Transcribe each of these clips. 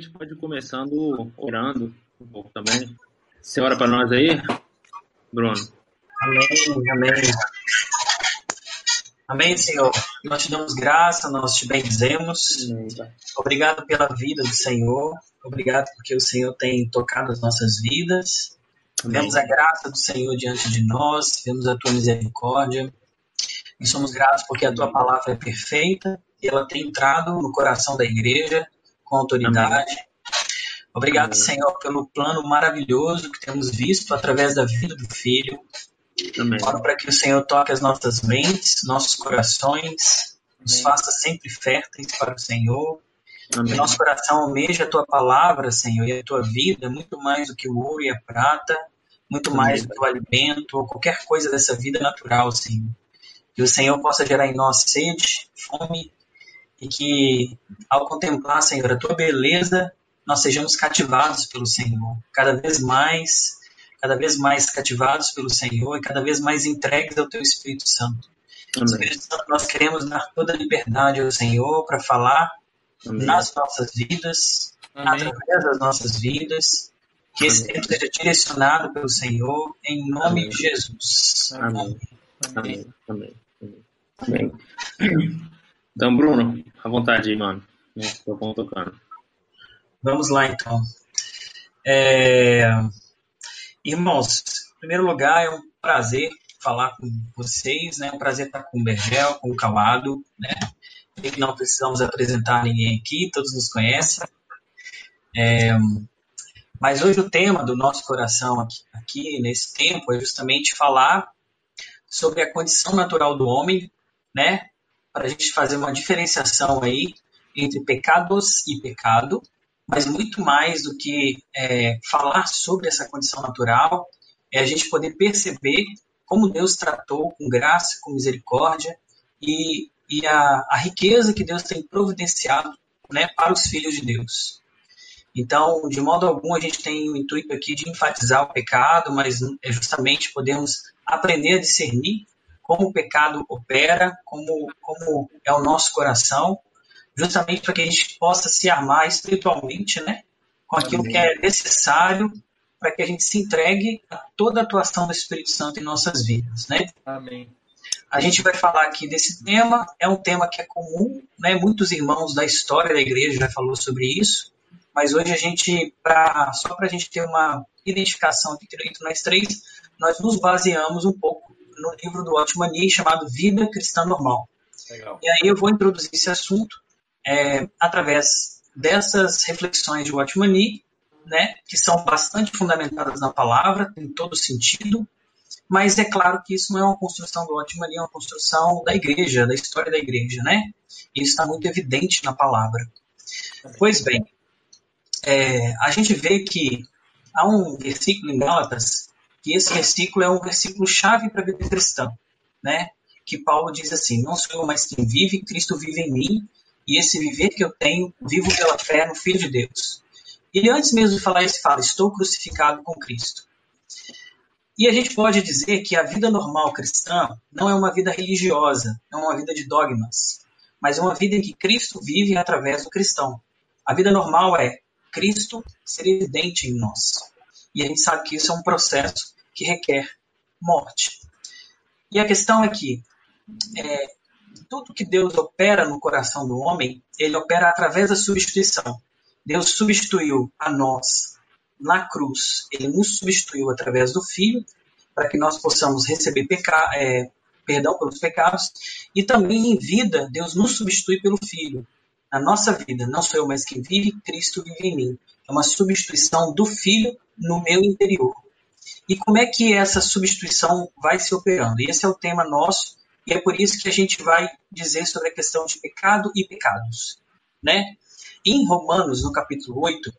gente pode ir começando orando um pouco também. Você ora para nós aí, Bruno? Amém, amém. Amém, Senhor. Nós te damos graça, nós te bendizemos. Obrigado pela vida do Senhor. Obrigado porque o Senhor tem tocado as nossas vidas. Amém. Vemos a graça do Senhor diante de nós, vemos a tua misericórdia. E somos gratos porque a tua palavra é perfeita e ela tem entrado no coração da igreja com autoridade. Amém. Obrigado, Amém. Senhor, pelo plano maravilhoso que temos visto através da vida do Filho. Oro para que o Senhor toque as nossas mentes, nossos corações, nos faça sempre férteis para o Senhor. Amém. Que nosso coração almeja a tua palavra, Senhor, e a tua vida, muito mais do que o ouro e a prata, muito mais do que o alimento ou qualquer coisa dessa vida natural, Senhor. Que o Senhor possa gerar em nós sede, fome, e que ao contemplar, Senhor, a tua beleza, nós sejamos cativados pelo Senhor, cada vez mais cada vez mais cativados pelo Senhor e cada vez mais entregues ao Teu Espírito Santo. Amém. Espírito Santo, nós queremos dar toda a liberdade ao Senhor para falar Amém. nas nossas vidas, Amém. através das nossas vidas, que esse tempo seja direcionado pelo Senhor, em nome de Jesus. Amém. Amém. Amém. Amém. Então, Bruno, à vontade aí, mano. Estou tocando. Vamos lá, então. É... Irmãos, em primeiro lugar, é um prazer falar com vocês, né? É um prazer estar com o Bergel, com o Calado, né? não precisamos apresentar ninguém aqui, todos nos conhecem. É, mas hoje o tema do nosso coração aqui, aqui, nesse tempo é justamente falar sobre a condição natural do homem, né? Para a gente fazer uma diferenciação aí entre pecados e pecado, mas muito mais do que é, falar sobre essa condição natural, é a gente poder perceber como Deus tratou com graça, com misericórdia e, e a, a riqueza que Deus tem providenciado né, para os filhos de Deus. Então, de modo algum, a gente tem o intuito aqui de enfatizar o pecado, mas é justamente podermos aprender a discernir como o pecado opera, como, como é o nosso coração, justamente para que a gente possa se armar espiritualmente, né, com aquilo Amém. que é necessário para que a gente se entregue a toda a atuação do Espírito Santo em nossas vidas, né? Amém. A gente vai falar aqui desse tema, é um tema que é comum, né? Muitos irmãos da história da igreja já falou sobre isso, mas hoje a gente, pra, só para a gente ter uma identificação entre nós três, nós nos baseamos um pouco no livro do Otmani chamado Vida Cristã Normal. Legal. E aí eu vou introduzir esse assunto é, através dessas reflexões de Watchmani, né, que são bastante fundamentadas na palavra, tem todo sentido, mas é claro que isso não é uma construção do Watchmani, é uma construção da igreja, da história da igreja, né? Isso está muito evidente na palavra. Pois bem, é, a gente vê que há um versículo em Gálatas, que esse versículo é um versículo chave para a vida cristã, né? Que Paulo diz assim: Não sou eu mais quem vive, Cristo vive em mim, e esse viver que eu tenho, vivo pela fé no Filho de Deus. Ele antes mesmo de falar isso fala, estou crucificado com Cristo. E a gente pode dizer que a vida normal cristã não é uma vida religiosa, não é uma vida de dogmas, mas é uma vida em que Cristo vive através do cristão. A vida normal é Cristo ser evidente em nós. E a gente sabe que isso é um processo que requer morte. E a questão é que é, tudo que Deus opera no coração do homem, ele opera através da substituição. Deus substituiu a nós na cruz, ele nos substituiu através do Filho, para que nós possamos receber é, perdão pelos pecados, e também em vida, Deus nos substitui pelo Filho. Na nossa vida, não sou eu mais quem vive, Cristo vive em mim. É uma substituição do Filho no meu interior. E como é que essa substituição vai se operando? Esse é o tema nosso e é por isso que a gente vai dizer sobre a questão de pecado e pecados. Né? Em Romanos, no capítulo 8,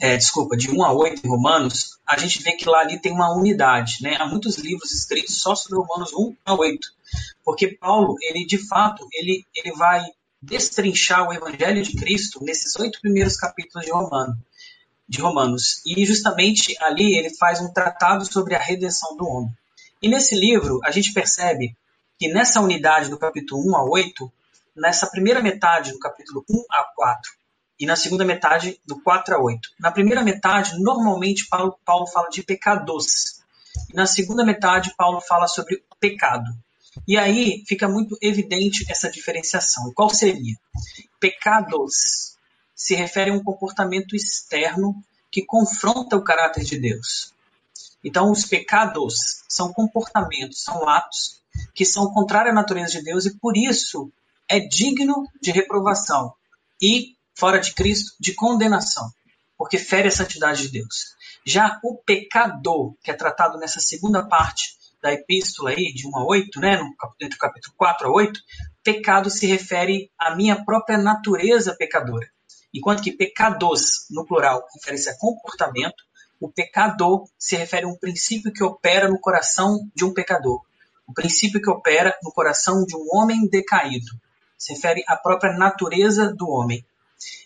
é, desculpa, de 1 a 8 em Romanos, a gente vê que lá ali tem uma unidade. Né? Há muitos livros escritos só sobre Romanos 1 a 8. Porque Paulo, ele de fato, ele, ele vai destrinchar o Evangelho de Cristo nesses oito primeiros capítulos de, Romano, de Romanos. E justamente ali ele faz um tratado sobre a redenção do homem. E nesse livro a gente percebe que nessa unidade do capítulo 1 a 8, nessa primeira metade do capítulo 1 a 4 e na segunda metade do 4 a 8. Na primeira metade, normalmente Paulo, Paulo fala de pecados. E na segunda metade, Paulo fala sobre pecado. E aí fica muito evidente essa diferenciação. Qual seria? Pecados se refere a um comportamento externo que confronta o caráter de Deus. Então, os pecados são comportamentos, são atos que são contrários à natureza de Deus e por isso é digno de reprovação e, fora de Cristo, de condenação, porque fere a santidade de Deus. Já o pecador, que é tratado nessa segunda parte da epístola aí, de 1 a 8, né, no, entre o capítulo 4 a 8, pecado se refere à minha própria natureza pecadora. Enquanto que pecados, no plural, refere-se a comportamento, o pecador se refere a um princípio que opera no coração de um pecador. O princípio que opera no coração de um homem decaído. Se refere à própria natureza do homem.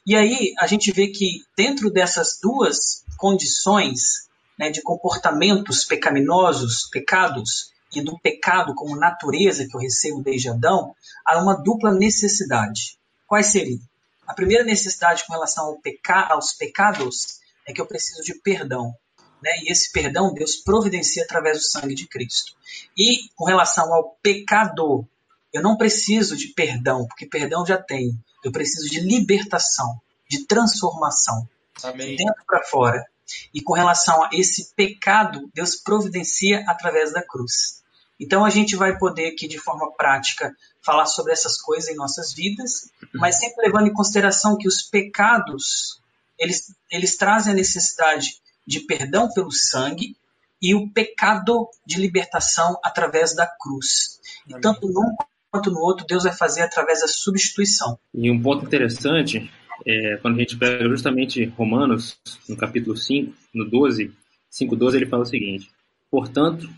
E aí a gente vê que dentro dessas duas condições né, de comportamentos pecaminosos, pecados, e do pecado como natureza que eu recebo desde Adão, há uma dupla necessidade. Quais seriam? A primeira necessidade com relação ao peca aos pecados é que eu preciso de perdão. Né? E esse perdão Deus providencia através do sangue de Cristo. E com relação ao pecado, eu não preciso de perdão, porque perdão já tenho. Eu preciso de libertação, de transformação. Amém. De dentro para fora. E com relação a esse pecado, Deus providencia através da cruz. Então a gente vai poder aqui de forma prática falar sobre essas coisas em nossas vidas, mas sempre levando em consideração que os pecados eles, eles trazem a necessidade de perdão pelo sangue e o pecado de libertação através da cruz. E tanto num quanto no outro, Deus vai fazer através da substituição. E um ponto interessante é quando a gente pega justamente Romanos, no capítulo 5, no 12, 5,12, ele fala o seguinte: Portanto,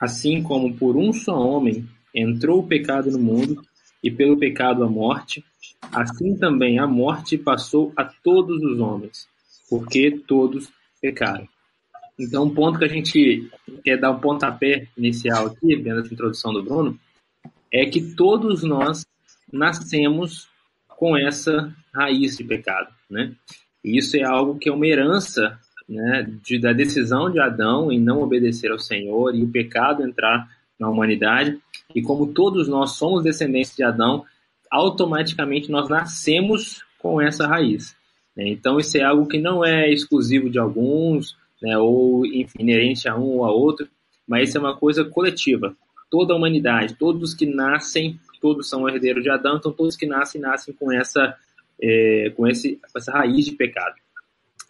assim como por um só homem entrou o pecado no mundo, e pelo pecado a morte, assim também a morte passou a todos os homens, porque todos pecaram. Então, um ponto que a gente quer dar um pontapé inicial aqui, dentro dessa introdução do Bruno, é que todos nós nascemos com essa raiz de pecado, né? E isso é algo que é uma herança né, de, da decisão de Adão em não obedecer ao Senhor e o pecado entrar na humanidade. E como todos nós somos descendentes de Adão, automaticamente nós nascemos com essa raiz. Né? Então isso é algo que não é exclusivo de alguns, né, ou inerente a um ou a outro, mas isso é uma coisa coletiva. Toda a humanidade, todos que nascem, todos são herdeiros de Adão, então todos que nascem, nascem com essa, é, com esse, com essa raiz de pecado.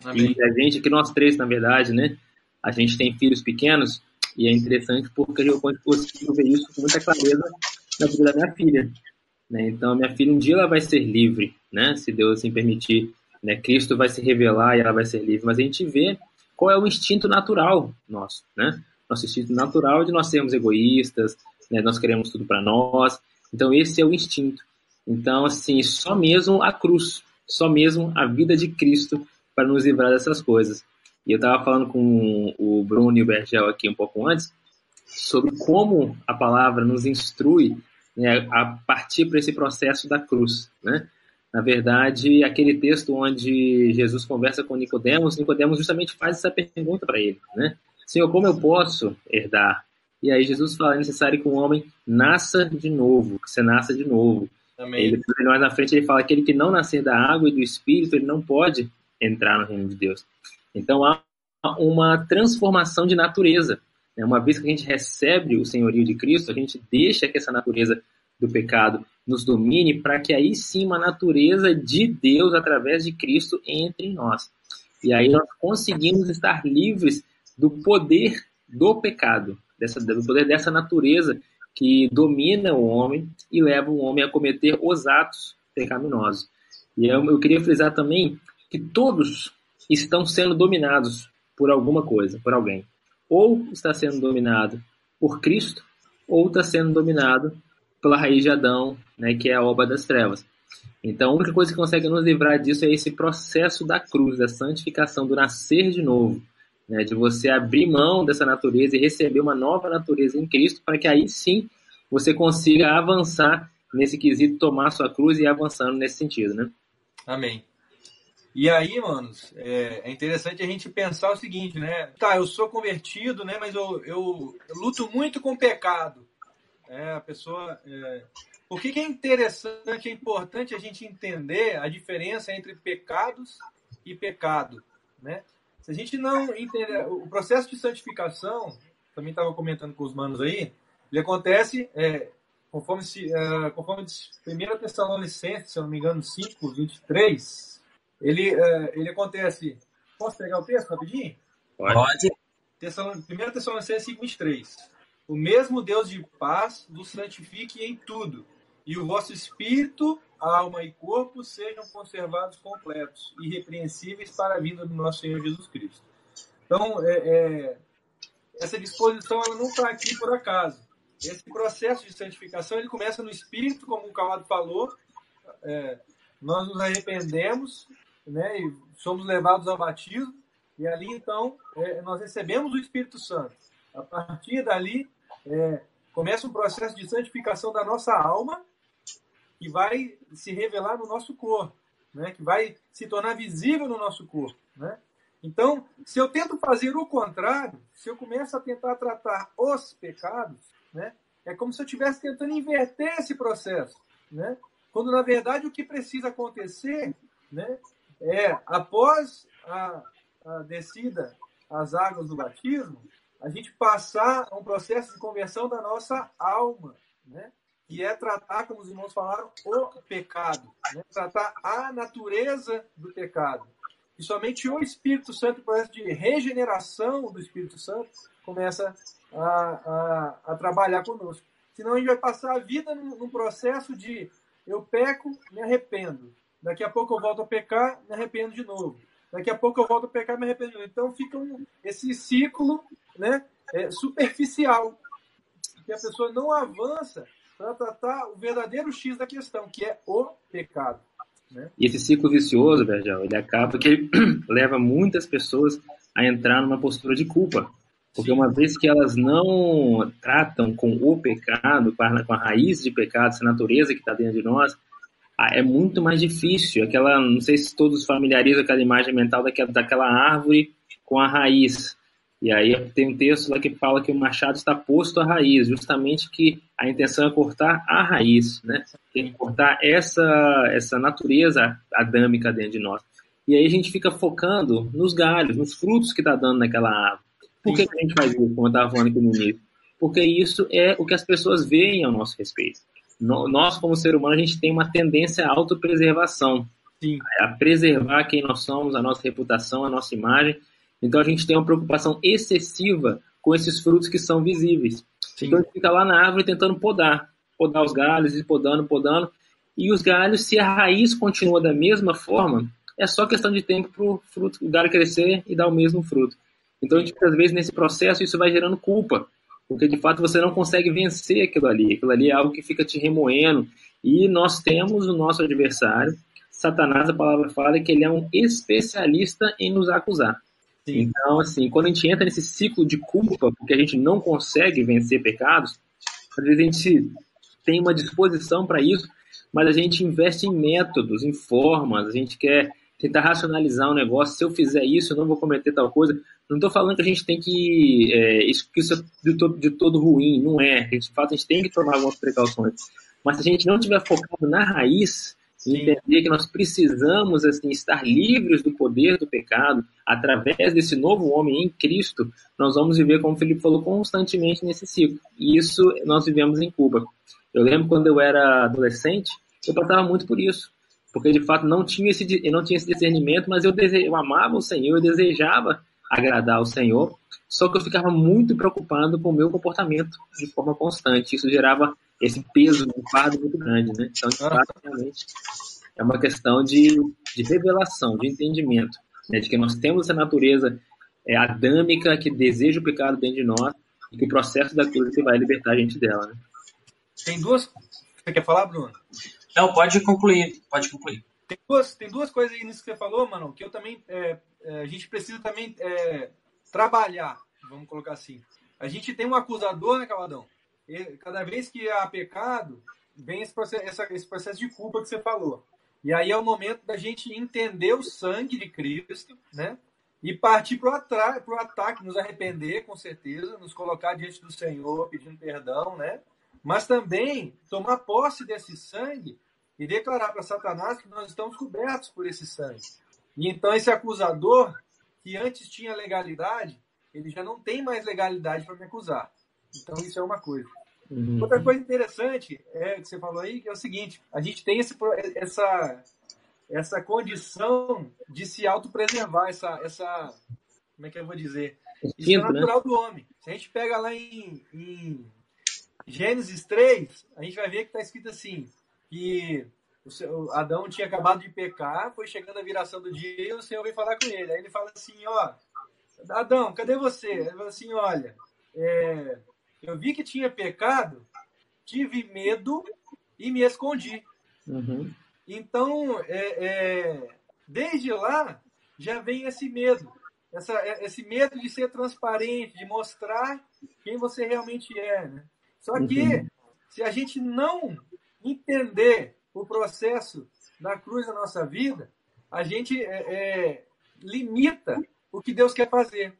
Amém. E a gente, que nós três, na verdade, né, a gente tem filhos pequenos, e é interessante porque eu consigo ver isso com muita clareza na vida da minha filha. Né? Então, a minha filha, um dia ela vai ser livre, né? se Deus assim permitir. Né? Cristo vai se revelar e ela vai ser livre. Mas a gente vê qual é o instinto natural nosso. Né? Nosso instinto natural de nós sermos egoístas, né? nós queremos tudo para nós. Então, esse é o instinto. Então, assim, só mesmo a cruz, só mesmo a vida de Cristo para nos livrar dessas coisas. E eu estava falando com o Bruno e o Bergel aqui um pouco antes sobre como a palavra nos instrui né, a partir para esse processo da cruz, né? Na verdade, aquele texto onde Jesus conversa com Nicodemos, Nicodemos justamente faz essa pergunta para ele, né? Senhor, como eu posso herdar? E aí Jesus fala, é necessário que um homem nasça de novo, que você nasça de novo. Amém. Ele, mais na frente ele fala, aquele que não nascer da água e do Espírito, ele não pode entrar no reino de Deus. Então há uma transformação de natureza. Né? Uma vez que a gente recebe o senhorio de Cristo, a gente deixa que essa natureza do pecado nos domine para que aí sim uma natureza de Deus através de Cristo entre em nós. E aí nós conseguimos estar livres do poder do pecado, dessa, do poder dessa natureza que domina o homem e leva o homem a cometer os atos pecaminosos. E eu, eu queria frisar também que todos estão sendo dominados por alguma coisa, por alguém. Ou está sendo dominado por Cristo, ou está sendo dominado pela raiz de Adão, né, que é a obra das trevas. Então, a única coisa que consegue nos livrar disso é esse processo da cruz, da santificação, do nascer de novo, né, de você abrir mão dessa natureza e receber uma nova natureza em Cristo, para que aí sim você consiga avançar nesse quesito, tomar sua cruz e ir avançando nesse sentido, né? Amém. E aí, manos, é, é, interessante a gente pensar o seguinte, né? Tá, eu sou convertido, né? Mas eu, eu, eu luto muito com o pecado. É, a pessoa. É... Por que, que é interessante, é importante a gente entender a diferença entre pecados e pecado, né? Se a gente não entender o processo de santificação, também estava comentando com os manos aí, ele acontece é, conforme, se, é, conforme 1 Tessalonicenses, se eu não me engano, 5, 23, ele, é, ele acontece. Posso pegar o texto rapidinho? Pode. 1 Tessalonicenses 5, 23. O mesmo Deus de paz vos santifique em tudo, e o vosso espírito, alma e corpo sejam conservados completos, irrepreensíveis para a vinda do nosso Senhor Jesus Cristo. Então, é, é, essa disposição ela não está aqui por acaso. Esse processo de santificação ele começa no espírito, como o Calado falou. É, nós nos arrependemos, né, e somos levados ao batismo, e ali então é, nós recebemos o Espírito Santo. A partir dali é, começa um processo de santificação da nossa alma que vai se revelar no nosso corpo, né? que vai se tornar visível no nosso corpo. Né? Então, se eu tento fazer o contrário, se eu começo a tentar tratar os pecados, né? é como se eu estivesse tentando inverter esse processo. Né? Quando, na verdade, o que precisa acontecer né, é, após a, a descida às águas do batismo, a gente passar um processo de conversão da nossa alma. Né? que é tratar, como os irmãos falaram, o pecado, né? tratar a natureza do pecado. E somente o Espírito Santo, o processo de regeneração do Espírito Santo, começa a, a, a trabalhar conosco. Senão a gente vai passar a vida num, num, processo de eu peco, me arrependo. Daqui a pouco eu volto a pecar, me arrependo de novo. Daqui a pouco eu volto a pecar, me arrependo de novo. Então fica um, esse ciclo né, é, superficial, que a pessoa não avança para tratar o verdadeiro X da questão, que é o pecado. Né? E esse ciclo vicioso, Vergel, ele acaba que ele leva muitas pessoas a entrar numa postura de culpa. Porque uma vez que elas não tratam com o pecado, com a raiz de pecado, essa natureza que está dentro de nós, é muito mais difícil. Aquela, não sei se todos familiarizam aquela imagem mental daquela, daquela árvore com a raiz. E aí tem um texto lá que fala que o machado está posto à raiz, justamente que a intenção é cortar a raiz, né? Tem que cortar essa, essa natureza adâmica dentro de nós. E aí a gente fica focando nos galhos, nos frutos que está dando naquela árvore. Por que, que, a gente faz isso, como eu estava falando aqui no início? Porque isso é o que as pessoas veem ao nosso respeito. Nós, como ser humano, a gente tem uma tendência à autopreservação. Sim. A preservar quem nós somos, a nossa reputação, a nossa imagem, então a gente tem uma preocupação excessiva com esses frutos que são visíveis. Sim. Então a gente fica lá na árvore tentando podar, podar os galhos, e podando, podando. E os galhos, se a raiz continua da mesma forma, é só questão de tempo para o fruto, o galho crescer e dar o mesmo fruto. Então a gente, às vezes, nesse processo, isso vai gerando culpa, porque de fato você não consegue vencer aquilo ali. Aquilo ali é algo que fica te remoendo. E nós temos o nosso adversário, Satanás, a palavra fala que ele é um especialista em nos acusar. Sim. Então, assim, quando a gente entra nesse ciclo de culpa, porque a gente não consegue vencer pecados, às vezes a gente tem uma disposição para isso, mas a gente investe em métodos, em formas, a gente quer tentar racionalizar um negócio. Se eu fizer isso, eu não vou cometer tal coisa. Não estou falando que a gente tem que. É, isso, que isso é de todo, de todo ruim, não é. Gente, de fato, a gente tem que tomar algumas precauções. Mas se a gente não tiver focado na raiz, entender que nós precisamos assim estar livres do poder do pecado através desse novo homem em Cristo, nós vamos viver como o Felipe falou constantemente nesse ciclo. E isso nós vivemos em Cuba. Eu lembro quando eu era adolescente, eu passava muito por isso, porque de fato não tinha esse eu não tinha esse discernimento, mas eu, dese, eu amava o Senhor, eu desejava agradar ao Senhor, só que eu ficava muito preocupado com o meu comportamento de forma constante. Isso gerava esse peso, um fardo muito grande, né? Então, de fato, realmente, é uma questão de, de revelação, de entendimento, né? de que nós temos essa natureza é, adâmica que deseja o pecado dentro de nós e que o processo da cruz que vai libertar a gente dela, né? Tem duas... Você quer falar, Bruno? Não, pode concluir, pode concluir. Tem duas, tem duas coisas aí nisso que você falou, mano, que eu também... É, é, a gente precisa também é, trabalhar, vamos colocar assim. A gente tem um acusador, né, Caladão? cada vez que há pecado, vem esse processo, essa, esse processo de culpa que você falou. E aí é o momento da gente entender o sangue de Cristo, né? E partir para o ataque, nos arrepender, com certeza, nos colocar diante do Senhor, pedindo perdão, né? Mas também tomar posse desse sangue e declarar para Satanás que nós estamos cobertos por esse sangue. E então esse acusador, que antes tinha legalidade, ele já não tem mais legalidade para me acusar. Então isso é uma coisa. Uhum. Outra coisa interessante é que você falou aí, que é o seguinte, a gente tem esse, essa, essa condição de se autopreservar, essa, essa, como é que eu vou dizer? Isso é né? natural né? do homem. Se a gente pega lá em, em Gênesis 3, a gente vai ver que está escrito assim, que o Adão tinha acabado de pecar, foi chegando a viração do dia e o Senhor veio falar com ele. Aí ele fala assim, ó, Adão, cadê você? Ele fala assim, olha, é, eu vi que tinha pecado, tive medo e me escondi. Uhum. Então, é, é, desde lá, já vem esse medo. Essa, é, esse medo de ser transparente, de mostrar quem você realmente é. Né? Só que, uhum. se a gente não entender o processo da cruz na nossa vida, a gente é, é limita o que Deus quer fazer.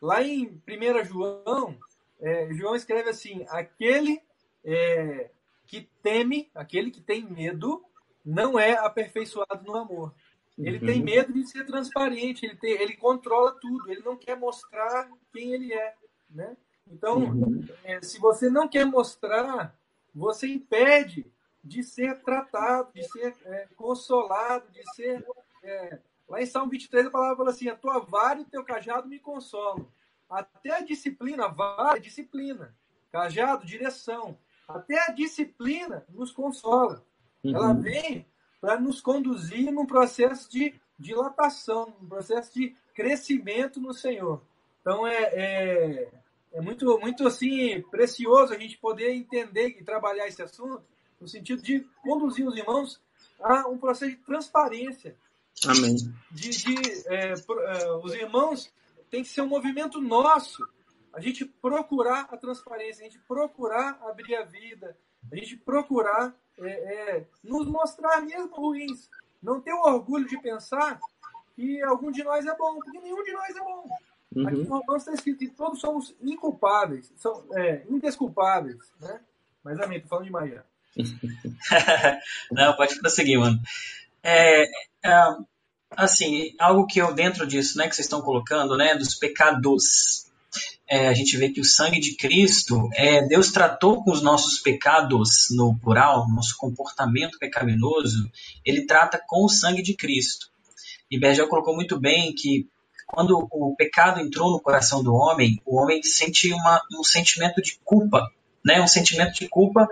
Lá em 1 João, é, João escreve assim: aquele é, que teme, aquele que tem medo, não é aperfeiçoado no amor. Ele uhum. tem medo de ser transparente, ele, tem, ele controla tudo, ele não quer mostrar quem ele é. Né? Então, uhum. é, se você não quer mostrar, você impede de ser tratado, de ser é, consolado, de ser. É, lá em Salmo 23, a palavra fala assim: a tua vara e o teu cajado me consolam. Até a disciplina, vara, disciplina. Cajado, direção. Até a disciplina nos consola. Uhum. Ela vem para nos conduzir num processo de dilatação, um processo de crescimento no Senhor. Então é, é, é, muito, muito assim precioso a gente poder entender e trabalhar esse assunto no sentido de conduzir os irmãos a um processo de transparência. Amém. De, de é, é os irmãos tem que ser um movimento nosso. A gente procurar a transparência, a gente procurar abrir a vida, a gente procurar é, é, nos mostrar mesmo ruins. Não ter o orgulho de pensar que algum de nós é bom, porque nenhum de nós é bom. Uhum. Aqui no Romanos está escrito que todos somos inculpáveis, são é, indesculpáveis. Né? Mas amém, tô falando demais já. Não, pode prosseguir, mano. É, é, assim, algo que eu, dentro disso, né, que vocês estão colocando, né, dos pecados, é, a gente vê que o sangue de Cristo, é, Deus tratou com os nossos pecados, no plural, nosso comportamento pecaminoso, ele trata com o sangue de Cristo. E Bergel colocou muito bem que quando o pecado entrou no coração do homem, o homem sente uma, um sentimento de culpa, né, um sentimento de culpa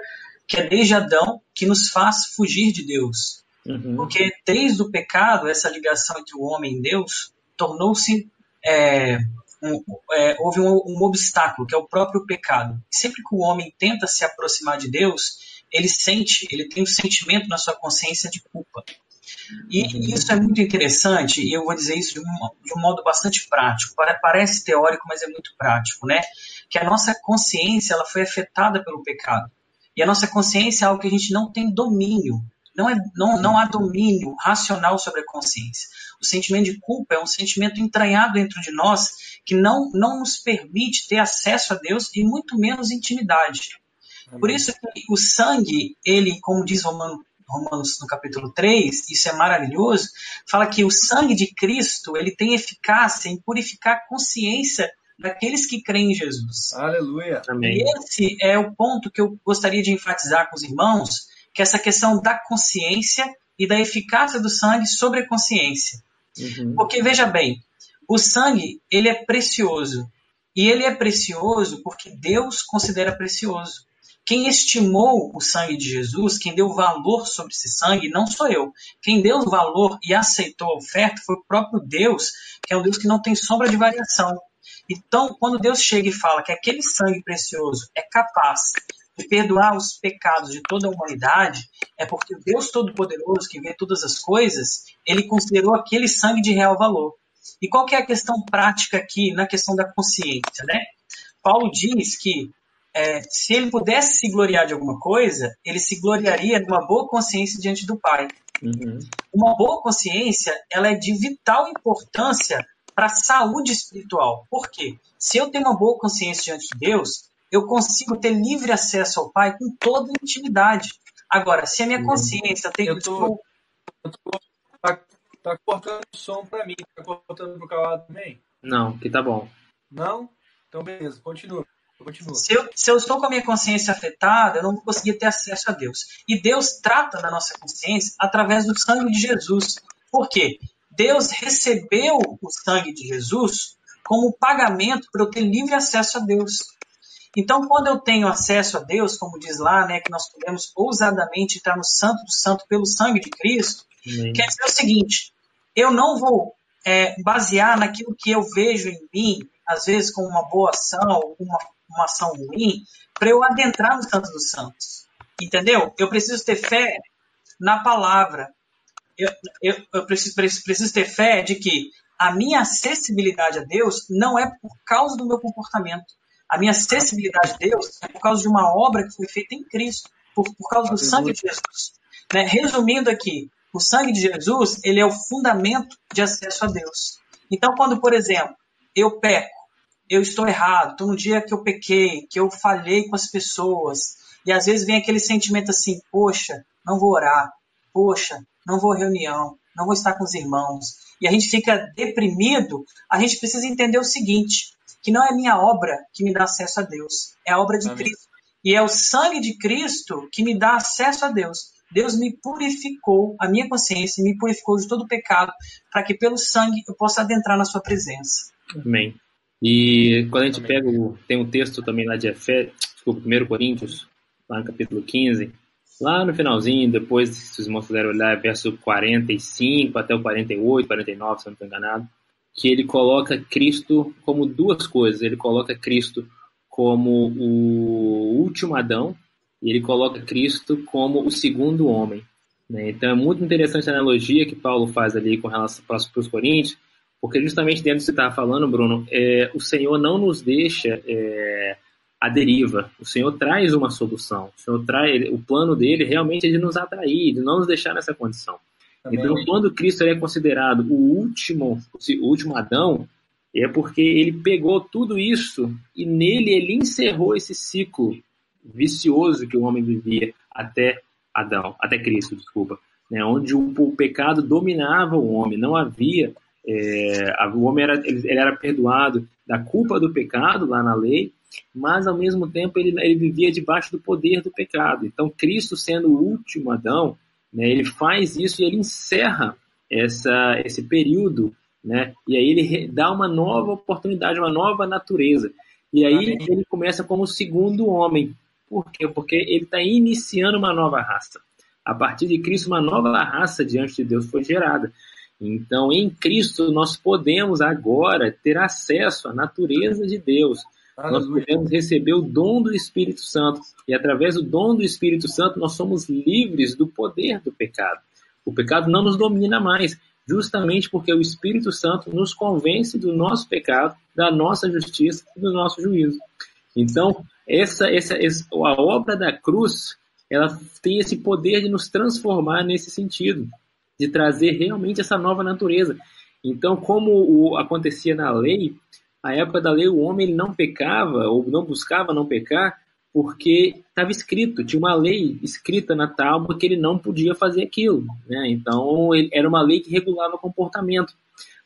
que é desde Adão, que nos faz fugir de Deus. Uhum. Porque desde o pecado, essa ligação entre o homem e Deus tornou-se. É, um, é, houve um, um, obstáculo, que é o próprio pecado. sempre que o homem tenta se aproximar de Deus, ele sente, ele tem um sentimento na sua consciência de culpa. E isso é muito interessante, e eu vou dizer isso de um, de um modo bastante prático. Parece teórico, mas é muito prático, né? Que a nossa consciência ela foi afetada pelo pecado. E a nossa consciência é algo que a gente não tem domínio. Não, é, não, não há domínio racional sobre a consciência. O sentimento de culpa é um sentimento entranhado dentro de nós que não, não nos permite ter acesso a Deus e muito menos intimidade. Por isso que o sangue, ele, como diz Romano, Romanos no capítulo 3, isso é maravilhoso, fala que o sangue de Cristo, ele tem eficácia em purificar a consciência daqueles que creem em Jesus. Aleluia. Amém. E esse é o ponto que eu gostaria de enfatizar com os irmãos, que é essa questão da consciência e da eficácia do sangue sobre a consciência. Uhum. Porque veja bem, o sangue ele é precioso e ele é precioso porque Deus considera precioso. Quem estimou o sangue de Jesus, quem deu valor sobre esse sangue, não sou eu. Quem deu valor e aceitou a oferta foi o próprio Deus, que é um Deus que não tem sombra de variação. Então, quando Deus chega e fala que aquele sangue precioso é capaz de perdoar os pecados de toda a humanidade, é porque o Deus Todo-Poderoso, que vê todas as coisas, ele considerou aquele sangue de real valor. E qual que é a questão prática aqui na questão da consciência, né? Paulo diz que é, se ele pudesse se gloriar de alguma coisa, ele se gloriaria numa boa consciência diante do Pai. Uhum. Uma boa consciência ela é de vital importância para a saúde espiritual. Por quê? Se eu tenho uma boa consciência diante de Deus, eu consigo ter livre acesso ao Pai com toda intimidade. Agora, se a minha uhum. consciência tem. Eu tô, eu tô, tá, tá cortando o som para mim. Tá cortando pro calado também? Não, que tá bom. Não? Então, beleza, continua. Se eu, se eu, estou com a minha consciência afetada, eu não vou conseguir ter acesso a Deus. E Deus trata da nossa consciência através do sangue de Jesus. Por quê? Deus recebeu o sangue de Jesus como pagamento para eu ter livre acesso a Deus. Então, quando eu tenho acesso a Deus, como diz lá, né, que nós podemos ousadamente entrar no Santo do Santo pelo sangue de Cristo, Amém. quer dizer o seguinte: eu não vou é, basear naquilo que eu vejo em mim, às vezes com uma boa ação, uma, uma ação ruim, para eu adentrar no Santo dos Santos. Entendeu? Eu preciso ter fé na palavra. Eu, eu, eu preciso, preciso ter fé de que a minha acessibilidade a Deus não é por causa do meu comportamento. A minha acessibilidade a Deus é por causa de uma obra que foi feita em Cristo, por, por causa do sangue de Jesus. Né? Resumindo aqui, o sangue de Jesus ele é o fundamento de acesso a Deus. Então, quando, por exemplo, eu peco, eu estou errado, estou no dia que eu pequei, que eu falhei com as pessoas, e às vezes vem aquele sentimento assim, poxa, não vou orar, poxa, não vou à reunião, não vou estar com os irmãos, e a gente fica deprimido, a gente precisa entender o seguinte, que não é minha obra que me dá acesso a Deus, é a obra de Amém. Cristo. E é o sangue de Cristo que me dá acesso a Deus. Deus me purificou, a minha consciência me purificou de todo o pecado, para que pelo sangue eu possa adentrar na sua presença. Amém. E quando a gente pega, o, tem um texto também lá de Efé, desculpa, 1 Coríntios, lá no capítulo 15, lá no finalzinho, depois, se os irmãos puderem olhar, verso 45 até o 48, 49, se eu não estou enganado, que ele coloca Cristo como duas coisas. Ele coloca Cristo como o último Adão e ele coloca Cristo como o segundo homem. Né? Então é muito interessante a analogia que Paulo faz ali com relação para os Coríntios, porque justamente dentro do que você estava falando, Bruno, é, o Senhor não nos deixa é, à deriva. O Senhor traz uma solução. O Senhor traz o plano dele realmente é de nos atrair, de não nos deixar nessa condição. Também. Então, quando Cristo é considerado o último, o último Adão, é porque ele pegou tudo isso e nele ele encerrou esse ciclo vicioso que o homem vivia até Adão, até Cristo, desculpa, né? onde o, o pecado dominava o homem, não havia é, o homem era, ele, ele, era perdoado da culpa do pecado lá na lei, mas ao mesmo tempo ele, ele vivia debaixo do poder do pecado. Então Cristo sendo o último Adão, né, ele faz isso e ele encerra essa, esse período, né, e aí ele dá uma nova oportunidade, uma nova natureza. E aí ele começa como o segundo homem. Por quê? Porque ele está iniciando uma nova raça. A partir de Cristo, uma nova raça diante de Deus foi gerada. Então, em Cristo, nós podemos agora ter acesso à natureza de Deus. Nós podemos receber o dom do Espírito Santo. E através do dom do Espírito Santo, nós somos livres do poder do pecado. O pecado não nos domina mais, justamente porque o Espírito Santo nos convence do nosso pecado, da nossa justiça e do nosso juízo. Então, essa, essa, essa, a obra da cruz, ela tem esse poder de nos transformar nesse sentido, de trazer realmente essa nova natureza. Então, como o, acontecia na lei, a época da lei o homem ele não pecava ou não buscava não pecar porque estava escrito, tinha uma lei escrita na tábua que ele não podia fazer aquilo. Né? Então, ele, era uma lei que regulava o comportamento.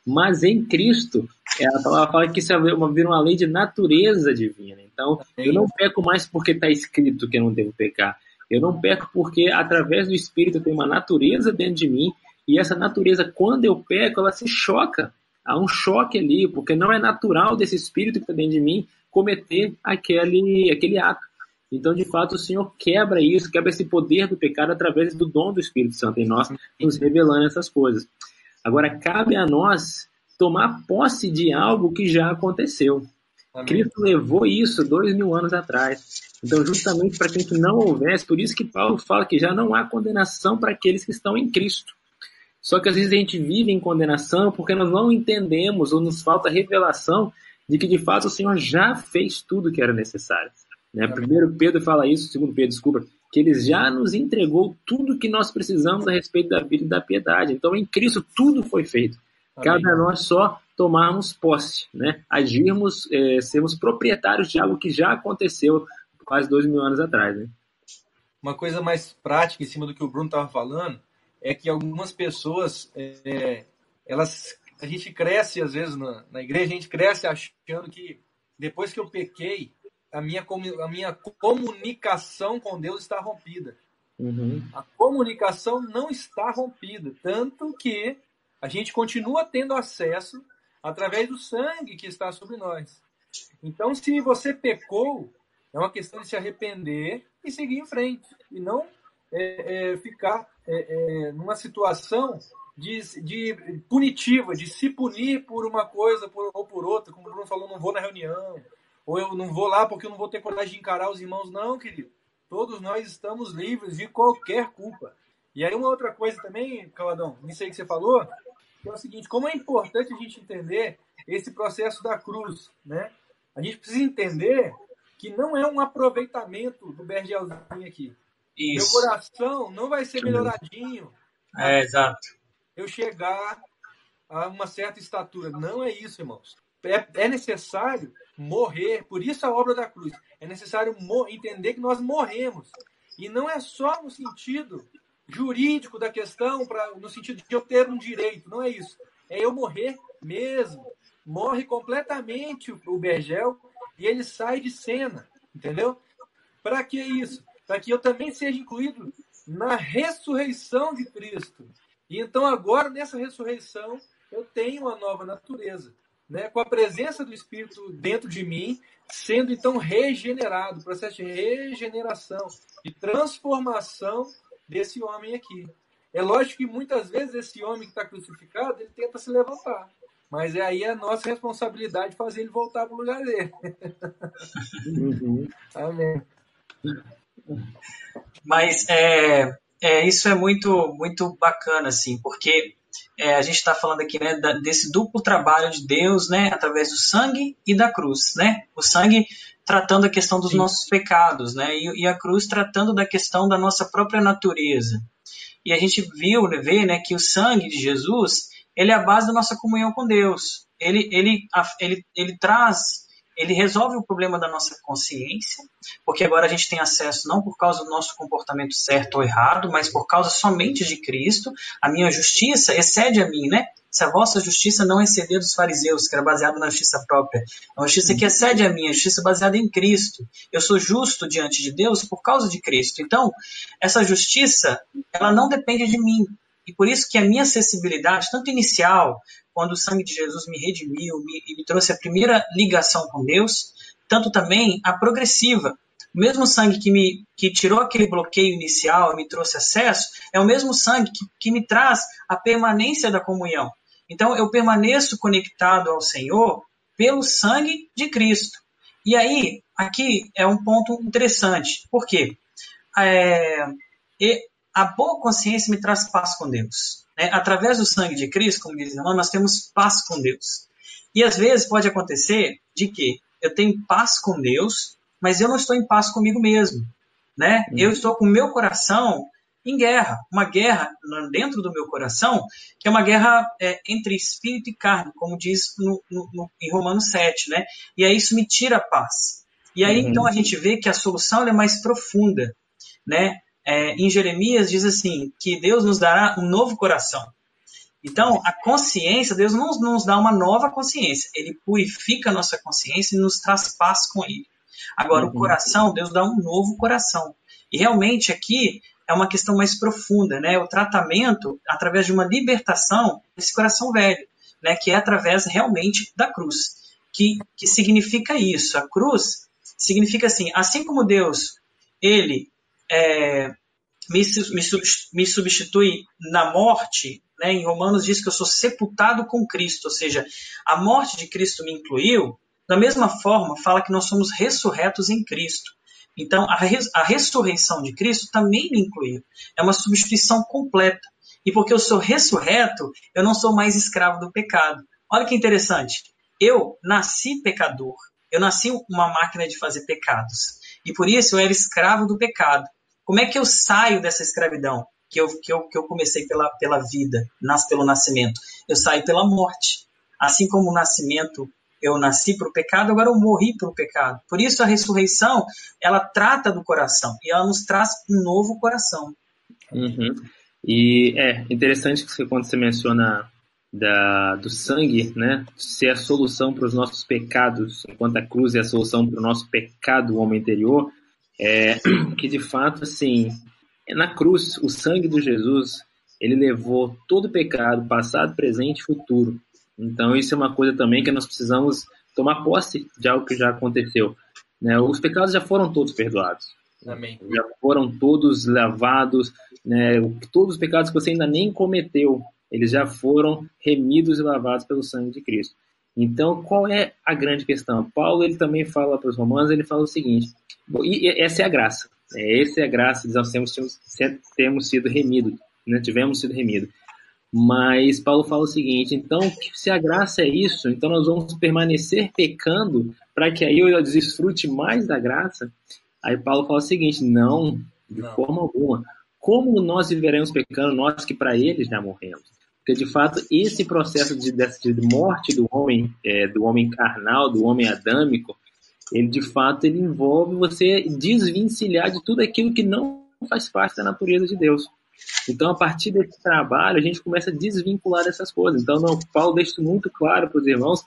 Mas em Cristo, a palavra fala que isso é uma, vira uma lei de natureza divina. Então, eu não peco mais porque está escrito que eu não devo pecar. Eu não peco porque, através do Espírito, tem uma natureza dentro de mim e essa natureza, quando eu peco, ela se choca há um choque ali, porque não é natural desse espírito que está dentro de mim cometer aquele, aquele ato. Então, de fato, o Senhor quebra isso, quebra esse poder do pecado através do dom do Espírito Santo em nós, nos revelando essas coisas. Agora, cabe a nós tomar posse de algo que já aconteceu. Amém. Cristo levou isso dois mil anos atrás. Então, justamente para que não houvesse, por isso que Paulo fala que já não há condenação para aqueles que estão em Cristo. Só que às vezes a gente vive em condenação porque nós não entendemos ou nos falta revelação de que de fato o Senhor já fez tudo que era necessário. Né? Primeiro Pedro fala isso, segundo Pedro, desculpa, que ele já nos entregou tudo que nós precisamos a respeito da vida e da piedade. Então, em Cristo, tudo foi feito. Cabe a nós só tomarmos posse, né? agirmos, é, sermos proprietários de algo que já aconteceu quase dois mil anos atrás. Né? Uma coisa mais prática em cima do que o Bruno estava falando é que algumas pessoas, é, elas, a gente cresce às vezes na, na igreja, a gente cresce achando que depois que eu pequei, a minha, a minha comunicação com Deus está rompida. Uhum. A comunicação não está rompida, tanto que a gente continua tendo acesso através do sangue que está sobre nós. Então, se você pecou, é uma questão de se arrepender e seguir em frente, e não é, é, ficar é, é numa situação de, de, punitiva, de se punir por uma coisa por, ou por outra, como o Bruno falou, não vou na reunião, ou eu não vou lá porque eu não vou ter coragem de encarar os irmãos. Não, querido. Todos nós estamos livres de qualquer culpa. E aí uma outra coisa também, Caladão, nisso aí que você falou, que é o seguinte, como é importante a gente entender esse processo da cruz, né? A gente precisa entender que não é um aproveitamento do Bergelzinho aqui. Isso. Meu coração não vai ser melhoradinho. É, exato. Eu chegar a uma certa estatura. Não é isso, irmãos. É, é necessário morrer, por isso a obra da cruz. É necessário entender que nós morremos. E não é só no sentido jurídico da questão, pra, no sentido de eu ter um direito, não é isso. É eu morrer mesmo. Morre completamente o Bergel e ele sai de cena, entendeu? Para que isso? Para que eu também seja incluído na ressurreição de Cristo. E então agora nessa ressurreição eu tenho uma nova natureza né, com a presença do Espírito dentro de mim, sendo então regenerado, processo de regeneração, de transformação desse homem aqui. É lógico que muitas vezes esse homem que está crucificado, ele tenta se levantar. Mas é aí a nossa responsabilidade fazer ele voltar para o lugar dele. Uhum. Amém. Mas é, é, isso é muito, muito bacana, assim, porque é, a gente está falando aqui né, desse duplo trabalho de Deus, né, através do sangue e da cruz, né? O sangue tratando a questão dos Sim. nossos pecados, né, e, e, a cruz tratando da questão da nossa própria natureza. E a gente viu, né, vê, né, que o sangue de Jesus ele é a base da nossa comunhão com Deus. Ele, ele, ele, ele traz ele resolve o problema da nossa consciência, porque agora a gente tem acesso não por causa do nosso comportamento certo ou errado, mas por causa somente de Cristo. A minha justiça excede a mim, né? Se a vossa justiça não exceder dos fariseus, que era baseada na justiça própria, é uma justiça que excede a minha, justiça baseada em Cristo. Eu sou justo diante de Deus por causa de Cristo. Então, essa justiça, ela não depende de mim, e por isso que a minha acessibilidade, tanto inicial, quando o sangue de Jesus me redimiu me, me trouxe a primeira ligação com Deus, tanto também a progressiva. O mesmo sangue que me que tirou aquele bloqueio inicial e me trouxe acesso, é o mesmo sangue que, que me traz a permanência da comunhão. Então eu permaneço conectado ao Senhor pelo sangue de Cristo. E aí, aqui é um ponto interessante. Por quê? É, a boa consciência me traz paz com Deus. Né? Através do sangue de Cristo, como diz irmão, nós temos paz com Deus. E às vezes pode acontecer de que eu tenho paz com Deus, mas eu não estou em paz comigo mesmo. Né? Uhum. Eu estou com o meu coração em guerra, uma guerra dentro do meu coração, que é uma guerra é, entre espírito e carne, como diz no, no, no, em Romanos 7, né? E aí isso me tira a paz. E aí uhum. então a gente vê que a solução é mais profunda, né? É, em Jeremias diz assim, que Deus nos dará um novo coração. Então, a consciência, Deus não nos dá uma nova consciência, Ele purifica a nossa consciência e nos traz paz com Ele. Agora, uhum. o coração, Deus dá um novo coração. E realmente aqui é uma questão mais profunda, né? O tratamento através de uma libertação desse coração velho, né? Que é através realmente da cruz. Que, que significa isso? A cruz significa assim, assim como Deus, ele é, me, me, substitui na morte, né, em Romanos diz que eu sou sepultado com Cristo, ou seja, a morte de Cristo me incluiu, da mesma forma fala que nós somos ressurretos em Cristo. Então, a, res, a ressurreição de Cristo também me incluiu. É uma substituição completa. E porque eu sou ressurreto, eu não sou mais escravo do pecado. Olha que interessante. Eu nasci pecador. Eu nasci uma máquina de fazer pecados. E por isso eu era escravo do pecado. Como é que eu saio dessa escravidão que eu, que eu, que eu comecei pela, pela vida, nas, pelo nascimento? Eu saio pela morte. Assim como o nascimento eu nasci para o pecado, agora eu morri para o pecado. Por isso a ressurreição, ela trata do coração e ela nos traz um novo coração. Uhum. E é interessante que quando você menciona da, do sangue, né, ser a solução para os nossos pecados, enquanto a cruz é a solução para o nosso pecado, o homem interior, é que de fato, assim, na cruz, o sangue de Jesus, ele levou todo o pecado, passado, presente e futuro. Então, isso é uma coisa também que nós precisamos tomar posse de algo que já aconteceu. Né? Os pecados já foram todos perdoados. Amém. Já foram todos lavados. Né? Todos os pecados que você ainda nem cometeu, eles já foram remidos e lavados pelo sangue de Cristo. Então, qual é a grande questão? Paulo ele também fala para os romanos, ele fala o seguinte, e essa é a graça. É, essa é a graça, nós temos, temos, temos sido remidos, né? tivemos sido remidos. Mas Paulo fala o seguinte: então, se a graça é isso, então nós vamos permanecer pecando para que aí eu desfrute mais da graça. Aí Paulo fala o seguinte: não, de não. forma alguma. Como nós viveremos pecando, nós que para ele já morremos? Porque de fato esse processo de, de morte do homem, é, do homem carnal, do homem adâmico, ele de fato ele envolve você desvencilhar de tudo aquilo que não faz parte da natureza de Deus. Então, a partir desse trabalho, a gente começa a desvincular dessas coisas. Então, não, Paulo deixa muito claro para os irmãos,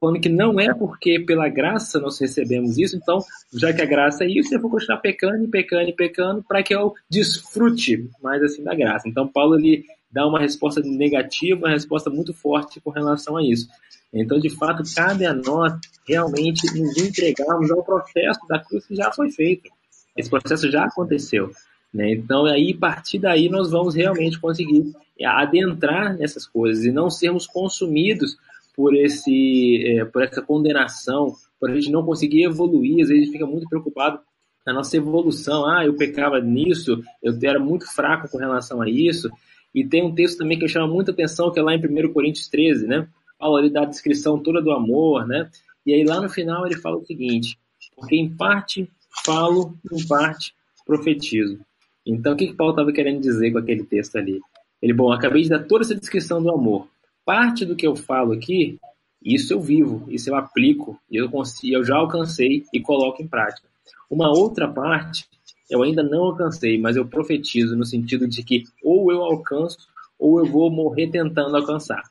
falando que não é porque pela graça nós recebemos isso, então, já que a graça é isso, eu vou continuar pecando e pecando e pecando para que eu desfrute mais assim da graça. Então, Paulo ele dá uma resposta negativa, uma resposta muito forte com relação a isso. Então, de fato, cabe a nós realmente nos entregarmos ao processo da cruz que já foi feito. Esse processo já aconteceu. Né? Então, aí, a partir daí, nós vamos realmente conseguir adentrar nessas coisas e não sermos consumidos por, esse, é, por essa condenação, por a gente não conseguir evoluir. Às vezes, a gente fica muito preocupado na nossa evolução. Ah, eu pecava nisso, eu era muito fraco com relação a isso. E tem um texto também que chama muita atenção, que é lá em 1 Coríntios 13, né? Paulo ele dá a descrição toda do amor, né? E aí lá no final ele fala o seguinte: porque em parte falo, em parte profetizo. Então, o que, que Paulo estava querendo dizer com aquele texto ali? Ele, bom, acabei de dar toda essa descrição do amor. Parte do que eu falo aqui, isso eu vivo, isso eu aplico, eu, consigo, eu já alcancei e coloco em prática. Uma outra parte, eu ainda não alcancei, mas eu profetizo no sentido de que ou eu alcanço ou eu vou morrer tentando alcançar.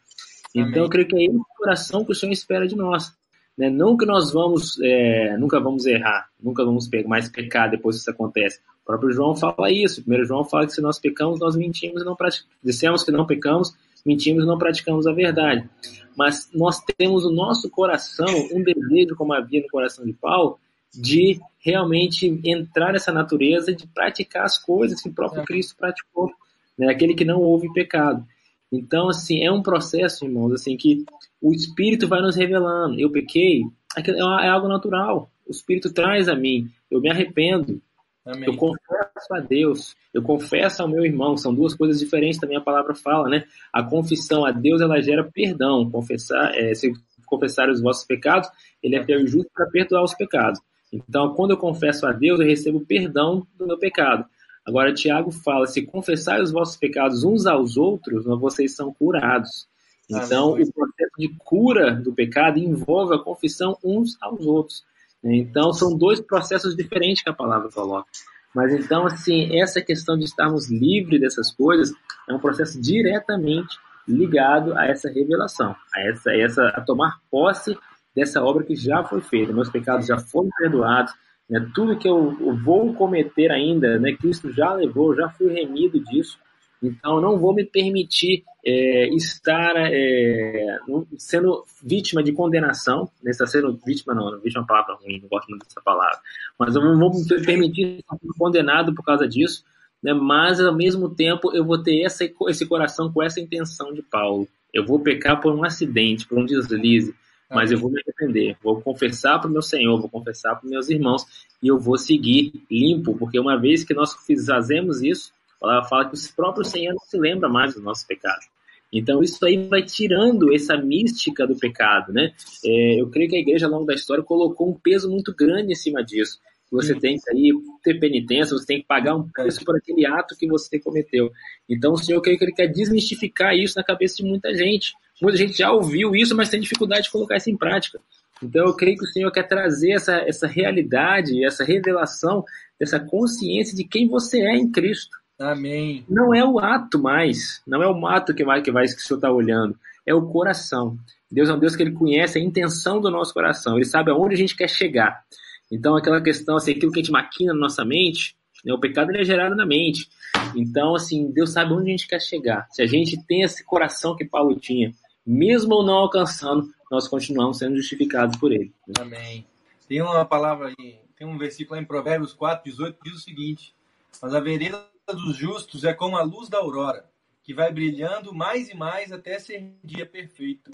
Então, Amém. eu creio que é esse coração que o Senhor espera de nós. Né? Não que nós vamos, é, nunca vamos errar, nunca vamos mais pecar depois que isso acontece. O próprio João fala isso. Primeiro João fala que se nós pecamos, nós mentimos e não praticamos. Dissemos que não pecamos, mentimos e não praticamos a verdade. Mas nós temos o nosso coração, um desejo, como havia no coração de Paulo, de realmente entrar nessa natureza de praticar as coisas que o próprio é. Cristo praticou, né? aquele que não houve pecado. Então, assim, é um processo, irmãos, assim, que o Espírito vai nos revelando. Eu pequei, é, é algo natural. O Espírito traz a mim. Eu me arrependo. Amém. Eu confesso a Deus, eu confesso ao meu irmão, são duas coisas diferentes também a palavra fala, né? A confissão a Deus, ela gera perdão. Confessar, é, se confessar os vossos pecados, ele é justo para perdoar os pecados. Então, quando eu confesso a Deus, eu recebo perdão do meu pecado. Agora, Tiago fala: se confessar os vossos pecados uns aos outros, vocês são curados. Então, o processo de cura do pecado envolve a confissão uns aos outros. Então, são dois processos diferentes que a palavra coloca. Mas então, assim, essa questão de estarmos livres dessas coisas é um processo diretamente ligado a essa revelação, a essa, a essa a tomar posse dessa obra que já foi feita. Meus pecados já foram perdoados, né? tudo que eu, vou cometer ainda, né? Cristo já levou, já fui remido disso. Então, não vou me permitir é, estar é, sendo vítima de condenação. Né? Está sendo vítima, não, vítima é uma palavra ruim, não gosto muito dessa palavra. Mas eu não vou me permitir ser condenado por causa disso. Né? Mas, ao mesmo tempo, eu vou ter essa, esse coração com essa intenção de Paulo. Eu vou pecar por um acidente, por um deslize, mas eu vou me arrepender, vou confessar para o meu Senhor, vou confessar para os meus irmãos e eu vou seguir limpo, porque uma vez que nós fazemos isso, ela fala que o próprio Senhor não se lembra mais dos nossos pecados. Então isso aí vai tirando essa mística do pecado, né? É, eu creio que a igreja ao longo da história colocou um peso muito grande em cima disso. você Sim. tem que aí ter penitência, você tem que pagar um preço por aquele ato que você cometeu. Então o Senhor, creio que ele quer desmistificar isso na cabeça de muita gente. Muita gente já ouviu isso, mas tem dificuldade de colocar isso em prática. Então eu creio que o Senhor quer trazer essa, essa realidade, essa revelação, essa consciência de quem você é em Cristo. Amém. Não é o ato mais, não é o ato que vai que vai que o Senhor está olhando, é o coração. Deus é um Deus que ele conhece a intenção do nosso coração, ele sabe aonde a gente quer chegar. Então aquela questão, assim, aquilo que a gente maquina na nossa mente, né, o pecado ele é gerado na mente. Então assim, Deus sabe onde a gente quer chegar. Se a gente tem esse coração que Paulo tinha, mesmo não alcançando, nós continuamos sendo justificados por ele. Amém. Tem uma palavra aí, tem um versículo em Provérbios 4, 18, que diz o seguinte: Mas a vereda dos justos é como a luz da aurora, que vai brilhando mais e mais até ser dia perfeito.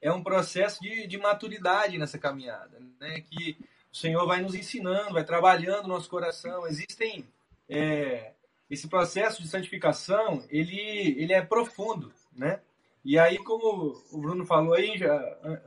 É um processo de, de maturidade nessa caminhada, né? Que o Senhor vai nos ensinando, vai trabalhando no nosso coração. Existem é, esse processo de santificação, ele, ele é profundo, né? E aí, como o Bruno falou aí, já,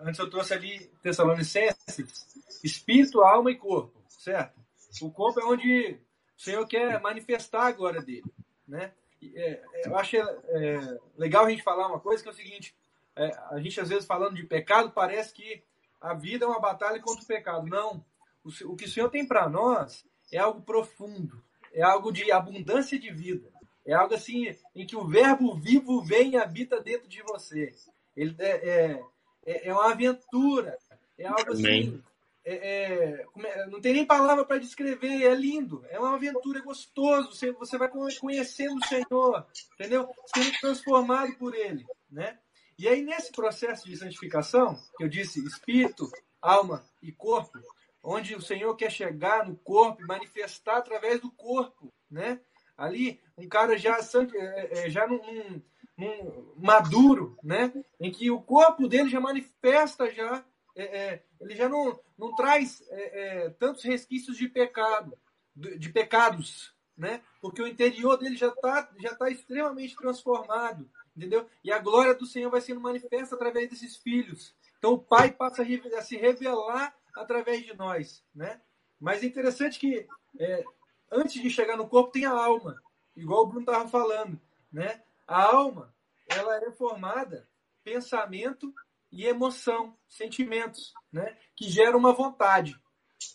antes eu trouxe ali Tessalonicenses, espírito, alma e corpo, certo? O corpo é onde o Senhor quer manifestar a glória dele, né? É, é, eu acho é, legal a gente falar uma coisa que é o seguinte: é, a gente às vezes falando de pecado parece que a vida é uma batalha contra o pecado. Não. O, o que o Senhor tem para nós é algo profundo, é algo de abundância de vida, é algo assim em que o Verbo vivo vem e habita dentro de você. Ele é, é, é uma aventura, é algo assim é, é, é, não tem nem palavra para descrever, é lindo, é uma aventura é gostoso, você, você vai conhecendo o Senhor, entendeu? Sendo transformado por Ele, né? E aí, nesse processo de santificação, que eu disse espírito, alma e corpo, onde o Senhor quer chegar no corpo e manifestar através do corpo, né? Ali, um cara já, é, já num, num, maduro, né? Em que o corpo dele já manifesta já é, é, ele já não, não traz é, é, tantos resquícios de pecado, de pecados, né? Porque o interior dele já está já tá extremamente transformado, entendeu? E a glória do Senhor vai sendo manifesta através desses filhos. Então o Pai passa a se revelar através de nós, né? Mas é interessante que é, antes de chegar no corpo tem a alma, igual o Bruno estava falando, né? A alma ela é formada pensamento e emoção, sentimentos, né? Que geram uma vontade,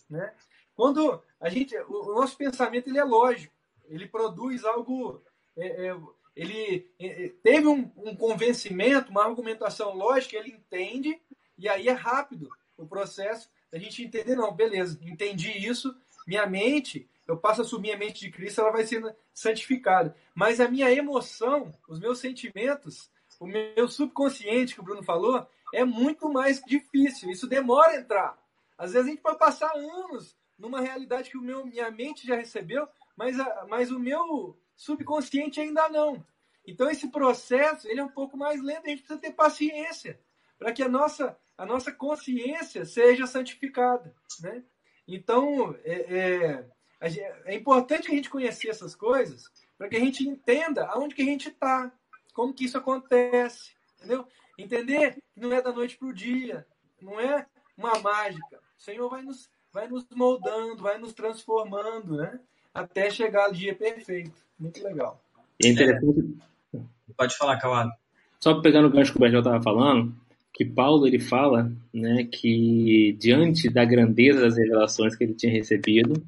né? Quando a gente, o, nosso pensamento ele é lógico, ele produz algo, é, é, ele é, é, teve um, um, convencimento, uma argumentação lógica, ele entende e aí é rápido o processo da gente entender não, beleza, entendi isso, minha mente, eu passo a assumir a mente de Cristo, ela vai sendo santificada, mas a minha emoção, os meus sentimentos, o meu subconsciente que o Bruno falou, é muito mais difícil. Isso demora a entrar. Às vezes a gente pode passar anos numa realidade que o meu, minha mente já recebeu, mas, a, mas o meu subconsciente ainda não. Então esse processo ele é um pouco mais lento. A gente precisa ter paciência para que a nossa, a nossa consciência seja santificada, né? Então é, é, é importante que a gente conheça essas coisas para que a gente entenda aonde que a gente está, como que isso acontece, entendeu? Entender que não é da noite para o dia, não é uma mágica. O Senhor vai nos, vai nos moldando, vai nos transformando, né? Até chegar ao dia perfeito. Muito legal. é interessante. É. Pode falar, Calado. Só pegando o gancho que o Bergel estava falando, que Paulo ele fala né, que diante da grandeza das revelações que ele tinha recebido,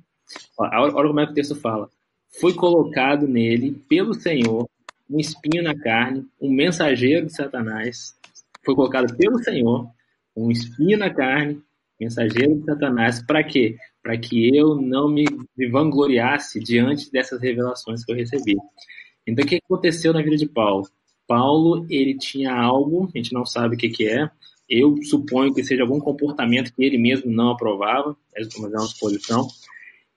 olha como é que o texto fala, foi colocado nele pelo Senhor um espinho na carne, um mensageiro de Satanás, foi colocado pelo Senhor, um espinho na carne, mensageiro de Satanás, para quê? Para que eu não me, vangloriasse diante dessas revelações que eu recebi. Então, o que aconteceu na vida de Paulo? Paulo, ele tinha algo, a gente não sabe o que, que é, eu suponho que seja algum comportamento que ele mesmo não aprovava, mas é uma suposição,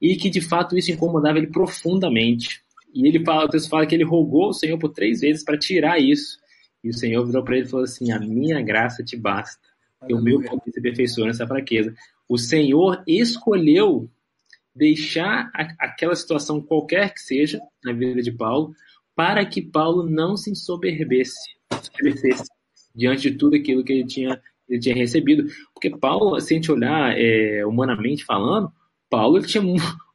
e que de fato isso incomodava ele profundamente. E ele fala, o texto fala que ele rogou o Senhor por três vezes para tirar isso. E o Senhor virou para ele e falou assim: A minha graça te basta. E o meu poder se aperfeiçoa nessa fraqueza. O Senhor escolheu deixar aquela situação qualquer que seja na vida de Paulo para que Paulo não se ensoberbesse, ensoberbecesse diante de tudo aquilo que ele tinha, ele tinha recebido. Porque Paulo, se a gente olhar é, humanamente falando, Paulo tinha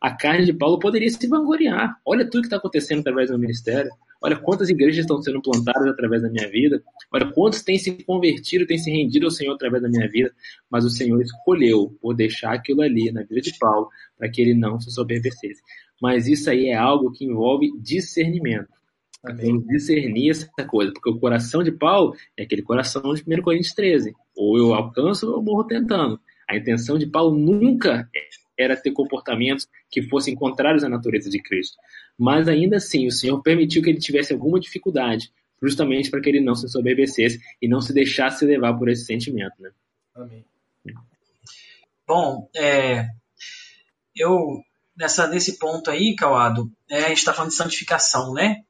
a carne de Paulo poderia se vangloriar. Olha tudo que está acontecendo através do ministério. Olha quantas igrejas estão sendo plantadas através da minha vida. Olha quantos têm se convertido, têm se rendido ao Senhor através da minha vida. Mas o Senhor escolheu por deixar aquilo ali na vida de Paulo para que ele não se soberbecesse. Mas isso aí é algo que envolve discernimento. Amém. discernir essa coisa, porque o coração de Paulo é aquele coração de 1 Coríntios 13. Ou eu alcanço ou eu morro tentando. A intenção de Paulo nunca era ter comportamentos que fossem contrários à natureza de Cristo. Mas ainda assim, o Senhor permitiu que ele tivesse alguma dificuldade, justamente para que ele não se soberbecesse e não se deixasse levar por esse sentimento. Né? Amém. Bom, é, eu nessa, nesse ponto aí, Cauado, é, a gente está falando de santificação, né?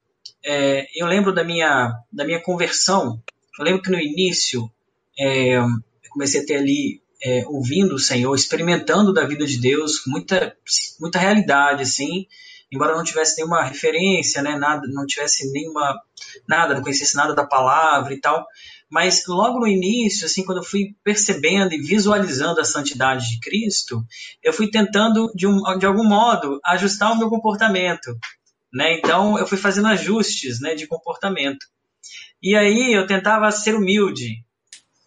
É, eu lembro da minha, da minha conversão. Eu lembro que no início é, eu comecei a ter ali é, ouvindo o Senhor, experimentando da vida de Deus, muita, muita realidade, assim, embora não tivesse nenhuma referência, né, nada, não tivesse nenhuma, nada, não conhecesse nada da palavra e tal, mas logo no início, assim, quando eu fui percebendo e visualizando a santidade de Cristo, eu fui tentando, de, um, de algum modo, ajustar o meu comportamento, né, então eu fui fazendo ajustes, né, de comportamento. E aí eu tentava ser humilde,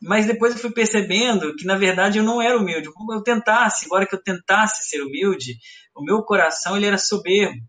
mas depois eu fui percebendo que, na verdade, eu não era humilde. Como eu tentasse, agora que eu tentasse ser humilde, o meu coração ele era soberbo.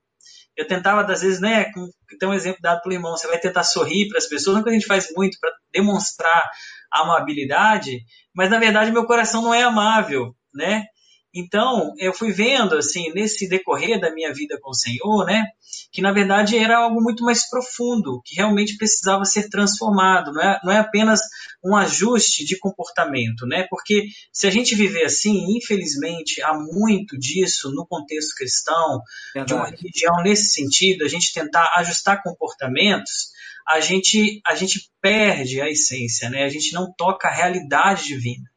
Eu tentava, às vezes, né, com, tem um exemplo dado pelo irmão, você vai tentar sorrir para as pessoas, não que a gente faz muito para demonstrar amabilidade, mas, na verdade, meu coração não é amável, né? Então, eu fui vendo, assim, nesse decorrer da minha vida com o Senhor, né, que na verdade era algo muito mais profundo, que realmente precisava ser transformado, não é, não é apenas um ajuste de comportamento, né, porque se a gente viver assim, infelizmente, há muito disso no contexto cristão, verdade. de uma religião nesse sentido, a gente tentar ajustar comportamentos, a gente, a gente perde a essência, né, a gente não toca a realidade divina.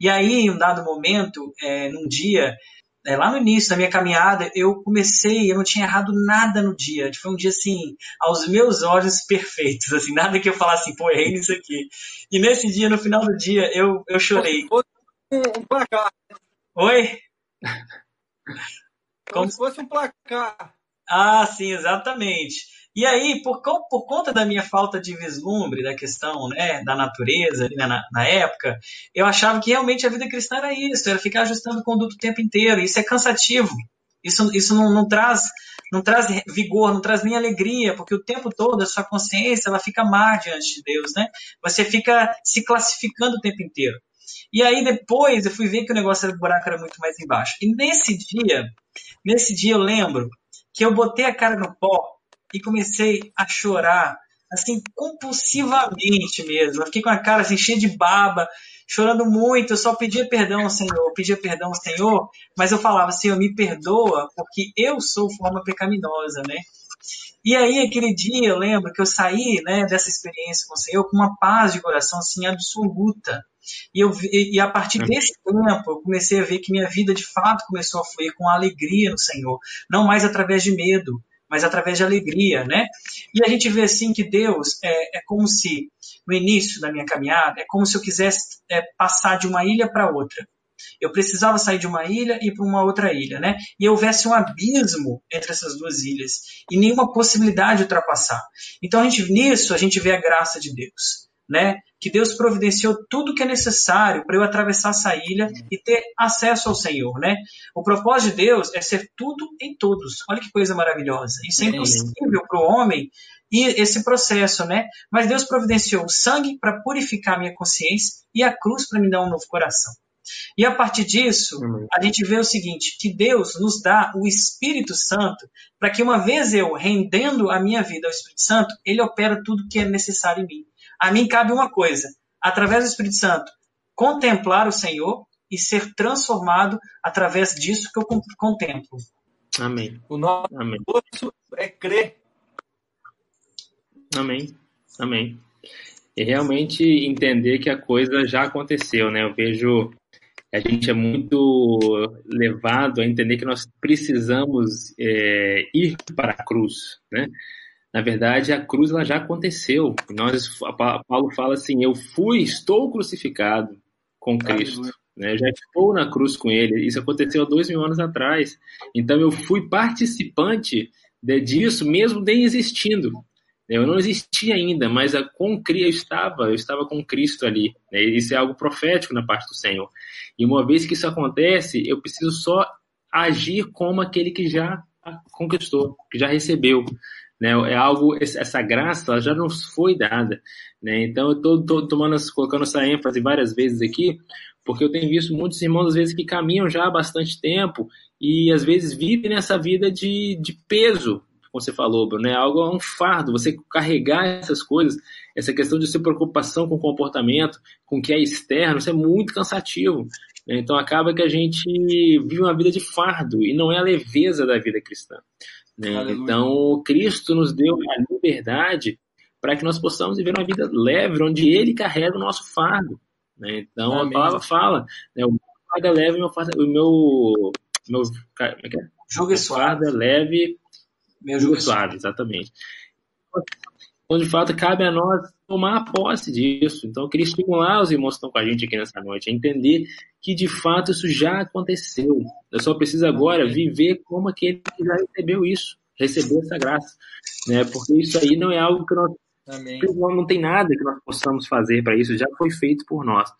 E aí, em um dado momento, é, num dia, é, lá no início da minha caminhada, eu comecei, eu não tinha errado nada no dia. Foi um dia assim, aos meus olhos perfeitos, assim, nada que eu falasse assim, pô, errei nisso aqui. E nesse dia, no final do dia, eu, eu chorei. Um placar. Oi? Como, Como se fosse um placar. Ah, sim, exatamente. E aí, por, por conta da minha falta de vislumbre da questão né, da natureza na, na, época, eu achava que realmente a vida cristã era isso, era ficar ajustando o conduto o tempo inteiro. Isso é cansativo. Isso, isso não, não, traz, não traz vigor, não traz nem alegria, porque o tempo todo a sua consciência ela fica má diante de Deus, né? Você fica se classificando o tempo inteiro. E aí depois eu fui ver que o negócio era, o buraco era muito mais embaixo. E nesse dia, nesse dia eu lembro que eu botei a cara no pó e comecei a chorar, assim, compulsivamente mesmo. Eu fiquei com a cara assim, cheia de baba, chorando muito. Eu só pedia perdão ao Senhor, pedia perdão ao Senhor, mas eu falava, Senhor, me perdoa, porque eu sou forma pecaminosa, né? E aí, aquele dia, eu lembro que eu saí né, dessa experiência com o Senhor com uma paz de coração assim, absoluta. E, eu, e a partir uhum. desse tempo, eu comecei a ver que minha vida de fato começou a fluir com alegria no Senhor, não mais através de medo, mas através de alegria, né? E a gente vê assim que Deus é, é como se, no início da minha caminhada, é como se eu quisesse é, passar de uma ilha para outra. Eu precisava sair de uma ilha e ir para uma outra ilha, né? E houvesse um abismo entre essas duas ilhas e nenhuma possibilidade de ultrapassar. Então a gente nisso a gente vê a graça de Deus né? Que Deus providenciou tudo que é necessário para eu atravessar essa ilha e ter acesso ao Senhor, né? O propósito de Deus é ser tudo em todos. Olha que coisa maravilhosa. Isso é impossível para o homem e esse processo, né? Mas Deus providenciou o sangue para purificar a minha consciência e a cruz para me dar um novo coração. E a partir disso, a gente vê o seguinte: que Deus nos dá o Espírito Santo para que, uma vez eu rendendo a minha vida ao Espírito Santo, ele opera tudo que é necessário em mim. A mim cabe uma coisa, através do Espírito Santo, contemplar o Senhor e ser transformado através disso que eu contemplo. Amém. O nosso Amém. é crer. Amém. Amém. E realmente entender que a coisa já aconteceu, né? Eu vejo a gente é muito levado a entender que nós precisamos é, ir para a cruz, né? Na verdade, a cruz ela já aconteceu. Nós, Paulo fala assim: Eu fui, estou crucificado com Cristo. né? já estou na cruz com ele. Isso aconteceu há dois mil anos atrás. Então eu fui participante de, disso, mesmo nem existindo. Eu não existia ainda, mas a, com eu estava, eu estava com Cristo ali. Né? Isso é algo profético na parte do Senhor. E uma vez que isso acontece, eu preciso só agir como aquele que já conquistou, que já recebeu. Né? É algo, essa graça já nos foi dada. Né? Então eu estou tomando, colocando essa ênfase várias vezes aqui, porque eu tenho visto muitos irmãos às vezes que caminham já há bastante tempo e às vezes vivem nessa vida de, de peso, como você falou, Bruno, é algo é um fardo, você carregar essas coisas, essa questão de sua preocupação com o comportamento, com o que é externo, isso é muito cansativo. Né? Então acaba que a gente vive uma vida de fardo e não é a leveza da vida cristã. Né? Então, Cristo nos deu a liberdade para que nós possamos viver uma vida leve, onde Ele carrega o nosso fardo. Né? Então, Amém. a palavra fala, né? o meu fardo é leve, o meu, fardo, o meu, meu como é que é? Jogo é suave. é leve, meu jogo é suave, exatamente. Então, de fato, cabe a nós tomar posse disso. Então, eu queria estimular os irmãos que estão com a gente aqui nessa noite a entender que, de fato, isso já aconteceu. Eu só preciso agora viver como aquele que já recebeu isso, recebeu essa graça. Né? Porque isso aí não é algo que nós. Amém. Não tem nada que nós possamos fazer para isso, já foi feito por nós.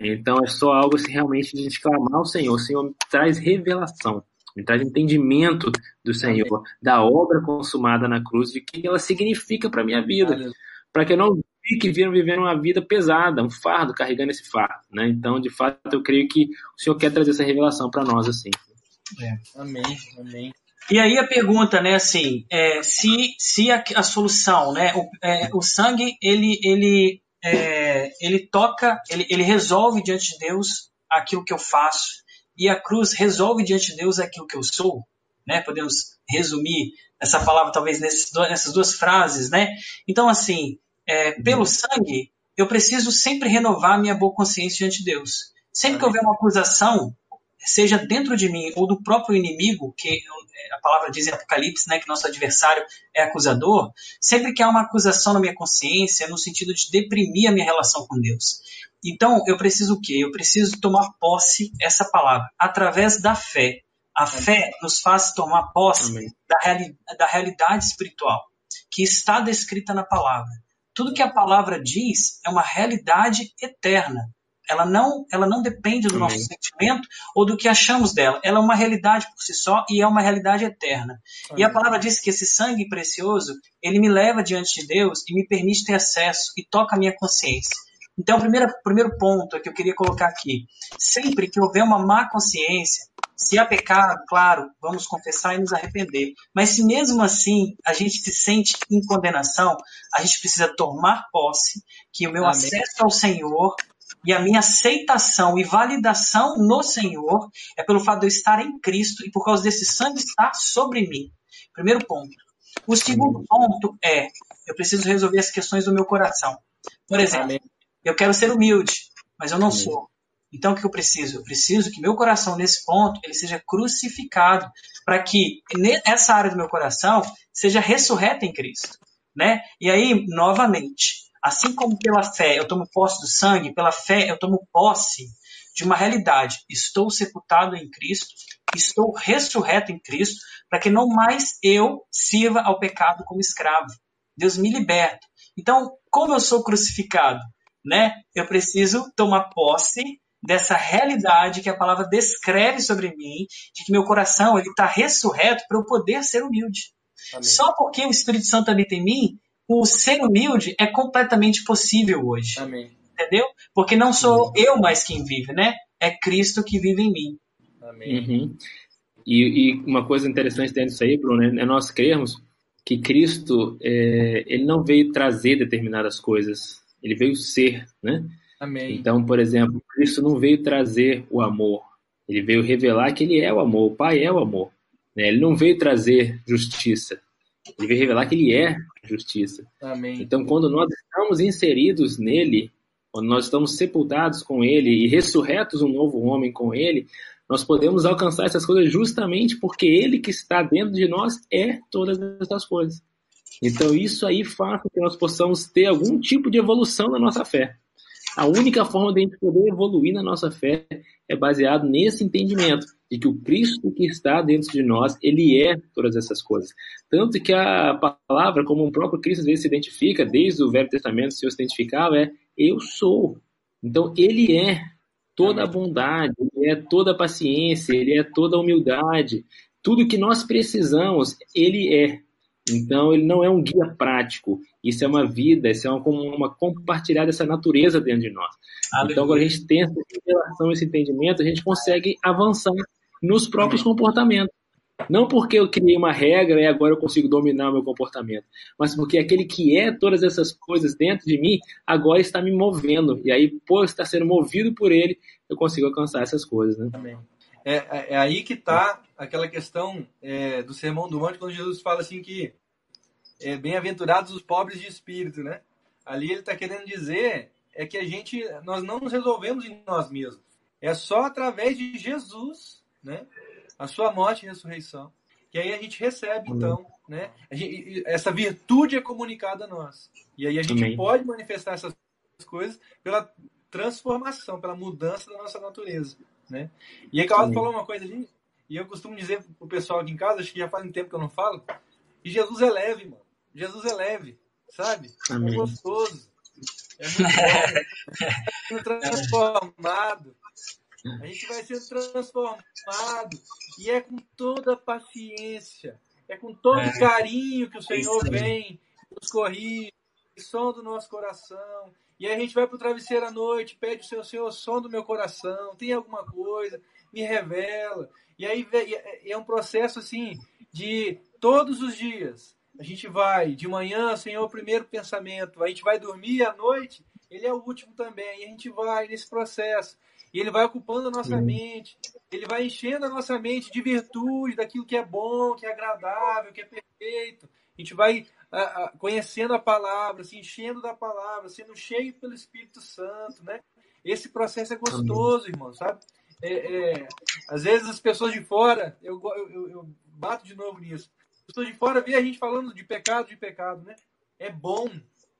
Então, é só algo assim, realmente de a gente clamar ao Senhor. O Senhor traz revelação me traz entendimento do Senhor, da obra consumada na cruz, de que ela significa para minha vida, para que eu não fique vivendo uma vida pesada, um fardo, carregando esse fardo, né? Então, de fato, eu creio que o Senhor quer trazer essa revelação para nós, assim. É. Amém, amém. E aí a pergunta, né, assim, é, se, se a, a solução, né, o, é, o sangue, ele, ele, é, ele toca, ele, ele resolve diante de Deus aquilo que eu faço, e a cruz resolve diante de Deus aquilo que eu sou, né? Podemos resumir essa palavra talvez nessas duas frases, né? Então assim, é, pelo sangue eu preciso sempre renovar minha boa consciência diante de Deus. Sempre que houver uma acusação, seja dentro de mim ou do próprio inimigo, que a palavra diz em Apocalipse, né, que nosso adversário é acusador, sempre que há uma acusação na minha consciência, no sentido de deprimir a minha relação com Deus. Então, eu preciso o quê? Eu preciso tomar posse essa palavra através da fé. A fé nos faz tomar posse da, reali da realidade espiritual que está descrita na palavra. Tudo que a palavra diz é uma realidade eterna. Ela não, ela não depende do Amém. nosso sentimento ou do que achamos dela. Ela é uma realidade por si só e é uma realidade eterna. Amém. E a palavra diz que esse sangue precioso, ele me leva diante de Deus e me permite ter acesso e toca a minha consciência. Então, o primeiro, primeiro ponto que eu queria colocar aqui: sempre que houver uma má consciência, se há pecado, claro, vamos confessar e nos arrepender. Mas se mesmo assim a gente se sente em condenação, a gente precisa tomar posse que o meu Amém. acesso ao Senhor e a minha aceitação e validação no Senhor é pelo fato de eu estar em Cristo e por causa desse sangue estar sobre mim. Primeiro ponto. O segundo ponto é, eu preciso resolver as questões do meu coração. Por exemplo. Eu quero ser humilde, mas eu não sou. Então o que eu preciso? Eu preciso que meu coração nesse ponto ele seja crucificado para que essa área do meu coração seja ressurreta em Cristo, né? E aí novamente, assim como pela fé eu tomo posse do sangue, pela fé eu tomo posse de uma realidade. Estou sepultado em Cristo, estou ressurreto em Cristo, para que não mais eu sirva ao pecado como escravo. Deus me liberta. Então, como eu sou crucificado? né? Eu preciso tomar posse dessa realidade que a palavra descreve sobre mim, de que meu coração ele está ressurreto para eu poder ser humilde. Amém. Só porque o Espírito Santo habita em mim, o ser humilde é completamente possível hoje. Amém. Entendeu? Porque não sou Amém. eu mais quem vive, né? É Cristo que vive em mim. Amém. Uhum. E, e, uma coisa interessante dentro disso aí, Bruno, é nós crermos que Cristo é, ele não veio trazer determinadas coisas ele veio ser, né? Amém. Então, por exemplo, Cristo não veio trazer o amor, ele veio revelar que ele é o amor, o Pai é o amor. Né? Ele não veio trazer justiça, ele veio revelar que ele é justiça. Amém. Então, quando nós estamos inseridos nele, quando nós estamos sepultados com ele e ressurretos um novo homem com ele, nós podemos alcançar essas coisas justamente porque ele que está dentro de nós é todas essas coisas. Então, isso aí faz com que nós possamos ter algum tipo de evolução na nossa fé. A única forma de a gente poder evoluir na nossa fé é baseado nesse entendimento de que o Cristo que está dentro de nós, ele é todas essas coisas. Tanto que a palavra, como o próprio Cristo às vezes se identifica, desde o Velho Testamento, o Senhor se identificava, é eu sou. Então, ele é toda a bondade, ele é toda a paciência, ele é toda a humildade. Tudo que nós precisamos, ele é. Então, ele não é um guia prático. Isso é uma vida, isso é uma, uma compartilhar dessa natureza dentro de nós. Então, quando a gente tem essa relação, esse entendimento, a gente consegue avançar nos próprios comportamentos. Não porque eu criei uma regra e agora eu consigo dominar o meu comportamento, mas porque aquele que é todas essas coisas dentro de mim agora está me movendo. E aí, por estar sendo movido por ele, eu consigo alcançar essas coisas. Né? É, é, é aí que está aquela questão é, do Sermão do Monte, quando Jesus fala assim que é, bem-aventurados os pobres de espírito, né? Ali ele está querendo dizer é que a gente, nós não nos resolvemos em nós mesmos. É só através de Jesus né? A sua morte e ressurreição. Que aí a gente recebe, então, né? Gente, essa virtude é comunicada a nós. E aí a gente Amém. pode manifestar essas coisas pela transformação, pela mudança da nossa natureza, né? E aí Carlos falou uma coisa ali, e eu costumo dizer pro pessoal aqui em casa, acho que já faz um tempo que eu não falo, que Jesus é leve, mano. Jesus é leve, sabe? É Amém. É gostoso. É muito bom. transformado. A gente vai ser transformado. E é com toda paciência, é com todo é. carinho que o Senhor vem, nos corrige, som do nosso coração. E aí a gente vai para o travesseiro à noite, pede o Senhor, Senhor, som do meu coração, tem alguma coisa, me revela. E aí é um processo assim de todos os dias. A gente vai de manhã, Senhor, o primeiro pensamento. A gente vai dormir à noite, ele é o último também. E a gente vai nesse processo. E ele vai ocupando a nossa uhum. mente, ele vai enchendo a nossa mente de virtude, daquilo que é bom, que é agradável, que é perfeito. A gente vai a, a, conhecendo a palavra, se enchendo da palavra, sendo cheio pelo Espírito Santo, né? Esse processo é gostoso, Amém. irmão, sabe? É, é, às vezes as pessoas de fora, eu, eu, eu bato de novo nisso. As pessoas de fora vê a gente falando de pecado, de pecado, né? É bom,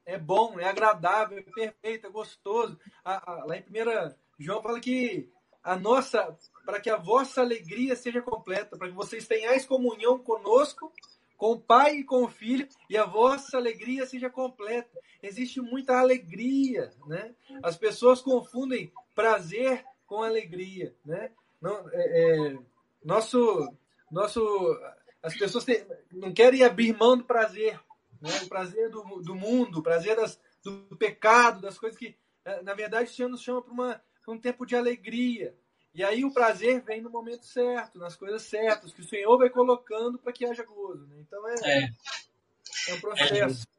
é bom, é agradável, é perfeito, é gostoso. A, a, lá em primeira João fala que a nossa, para que a vossa alegria seja completa, para que vocês tenhais comunhão conosco, com o Pai e com o Filho, e a vossa alegria seja completa. Existe muita alegria, né? As pessoas confundem prazer com alegria, né? Não, é, é, nosso, nosso, as pessoas não querem abrir mão do prazer, né? O prazer do, do mundo, o prazer das, do pecado, das coisas que, na verdade, o Senhor nos chama para uma um tempo de alegria. E aí o prazer vem no momento certo, nas coisas certas, que o Senhor vai colocando para que haja gozo. Né? Então é, é. é um processo. É.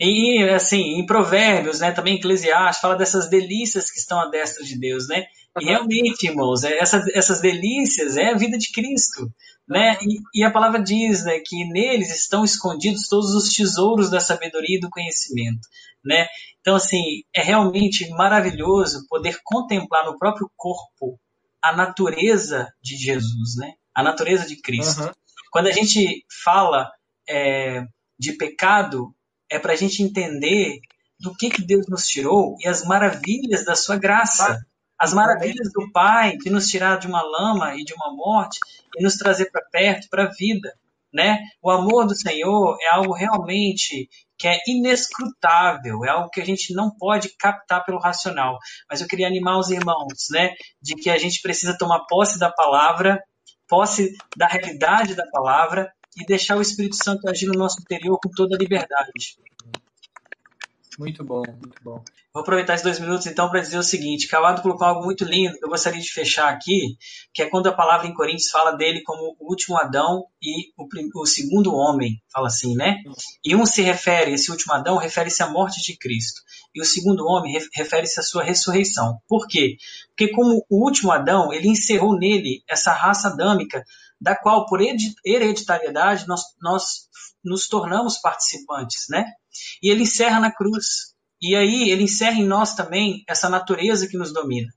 E assim, em Provérbios, né, também Eclesiastes, fala dessas delícias que estão à destra de Deus, né? E realmente, irmãos, é, essa, essas delícias é a vida de Cristo, né? E, e, a palavra diz, né, que neles estão escondidos todos os tesouros da sabedoria e do conhecimento, né? Então, assim, é realmente maravilhoso poder contemplar no próprio corpo a natureza de Jesus, né? A natureza de Cristo. Uhum. Quando a gente fala é, de pecado, é para a gente entender do que, que Deus nos tirou e as maravilhas da sua graça. As maravilhas do Pai que nos tirar de uma lama e de uma morte e nos trazer para perto, para a vida. Né? O amor do Senhor é algo realmente que é inescrutável, é algo que a gente não pode captar pelo racional. Mas eu queria animar os irmãos, né, de que a gente precisa tomar posse da palavra, posse da realidade da palavra e deixar o Espírito Santo agir no nosso interior com toda a liberdade. Muito bom, muito bom. Vou aproveitar esses dois minutos então para dizer o seguinte: Cavado colocou algo muito lindo que eu gostaria de fechar aqui, que é quando a palavra em Coríntios fala dele como o último Adão e o, o segundo homem, fala assim, né? E um se refere, esse último Adão refere-se à morte de Cristo, e o segundo homem refere-se à sua ressurreição. Por quê? Porque como o último Adão, ele encerrou nele essa raça adâmica, da qual por hereditariedade nós, nós nos tornamos participantes, né? E ele encerra na cruz. E aí ele encerra em nós também essa natureza que nos domina.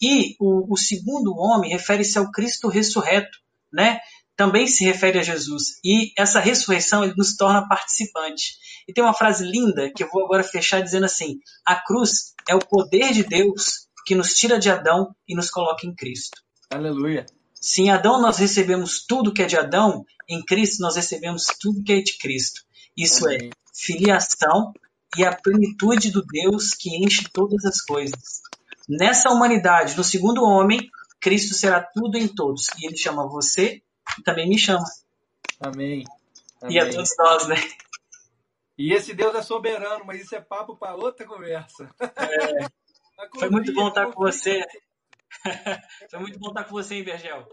E o, o segundo homem refere-se ao Cristo ressurreto, né? Também se refere a Jesus. E essa ressurreição ele nos torna participante. E tem uma frase linda que eu vou agora fechar dizendo assim: a cruz é o poder de Deus que nos tira de Adão e nos coloca em Cristo. Aleluia. Se em Adão nós recebemos tudo que é de Adão, em Cristo nós recebemos tudo que é de Cristo. Isso é Amém. é filiação e a plenitude do Deus que enche todas as coisas. Nessa humanidade, no segundo homem, Cristo será tudo em todos. E ele chama você e também me chama. Amém. E a Amém. todos nós, né? E esse Deus é soberano, mas isso é papo para outra conversa. Foi muito bom estar com você. Foi muito bom estar com você, hein, Vergel?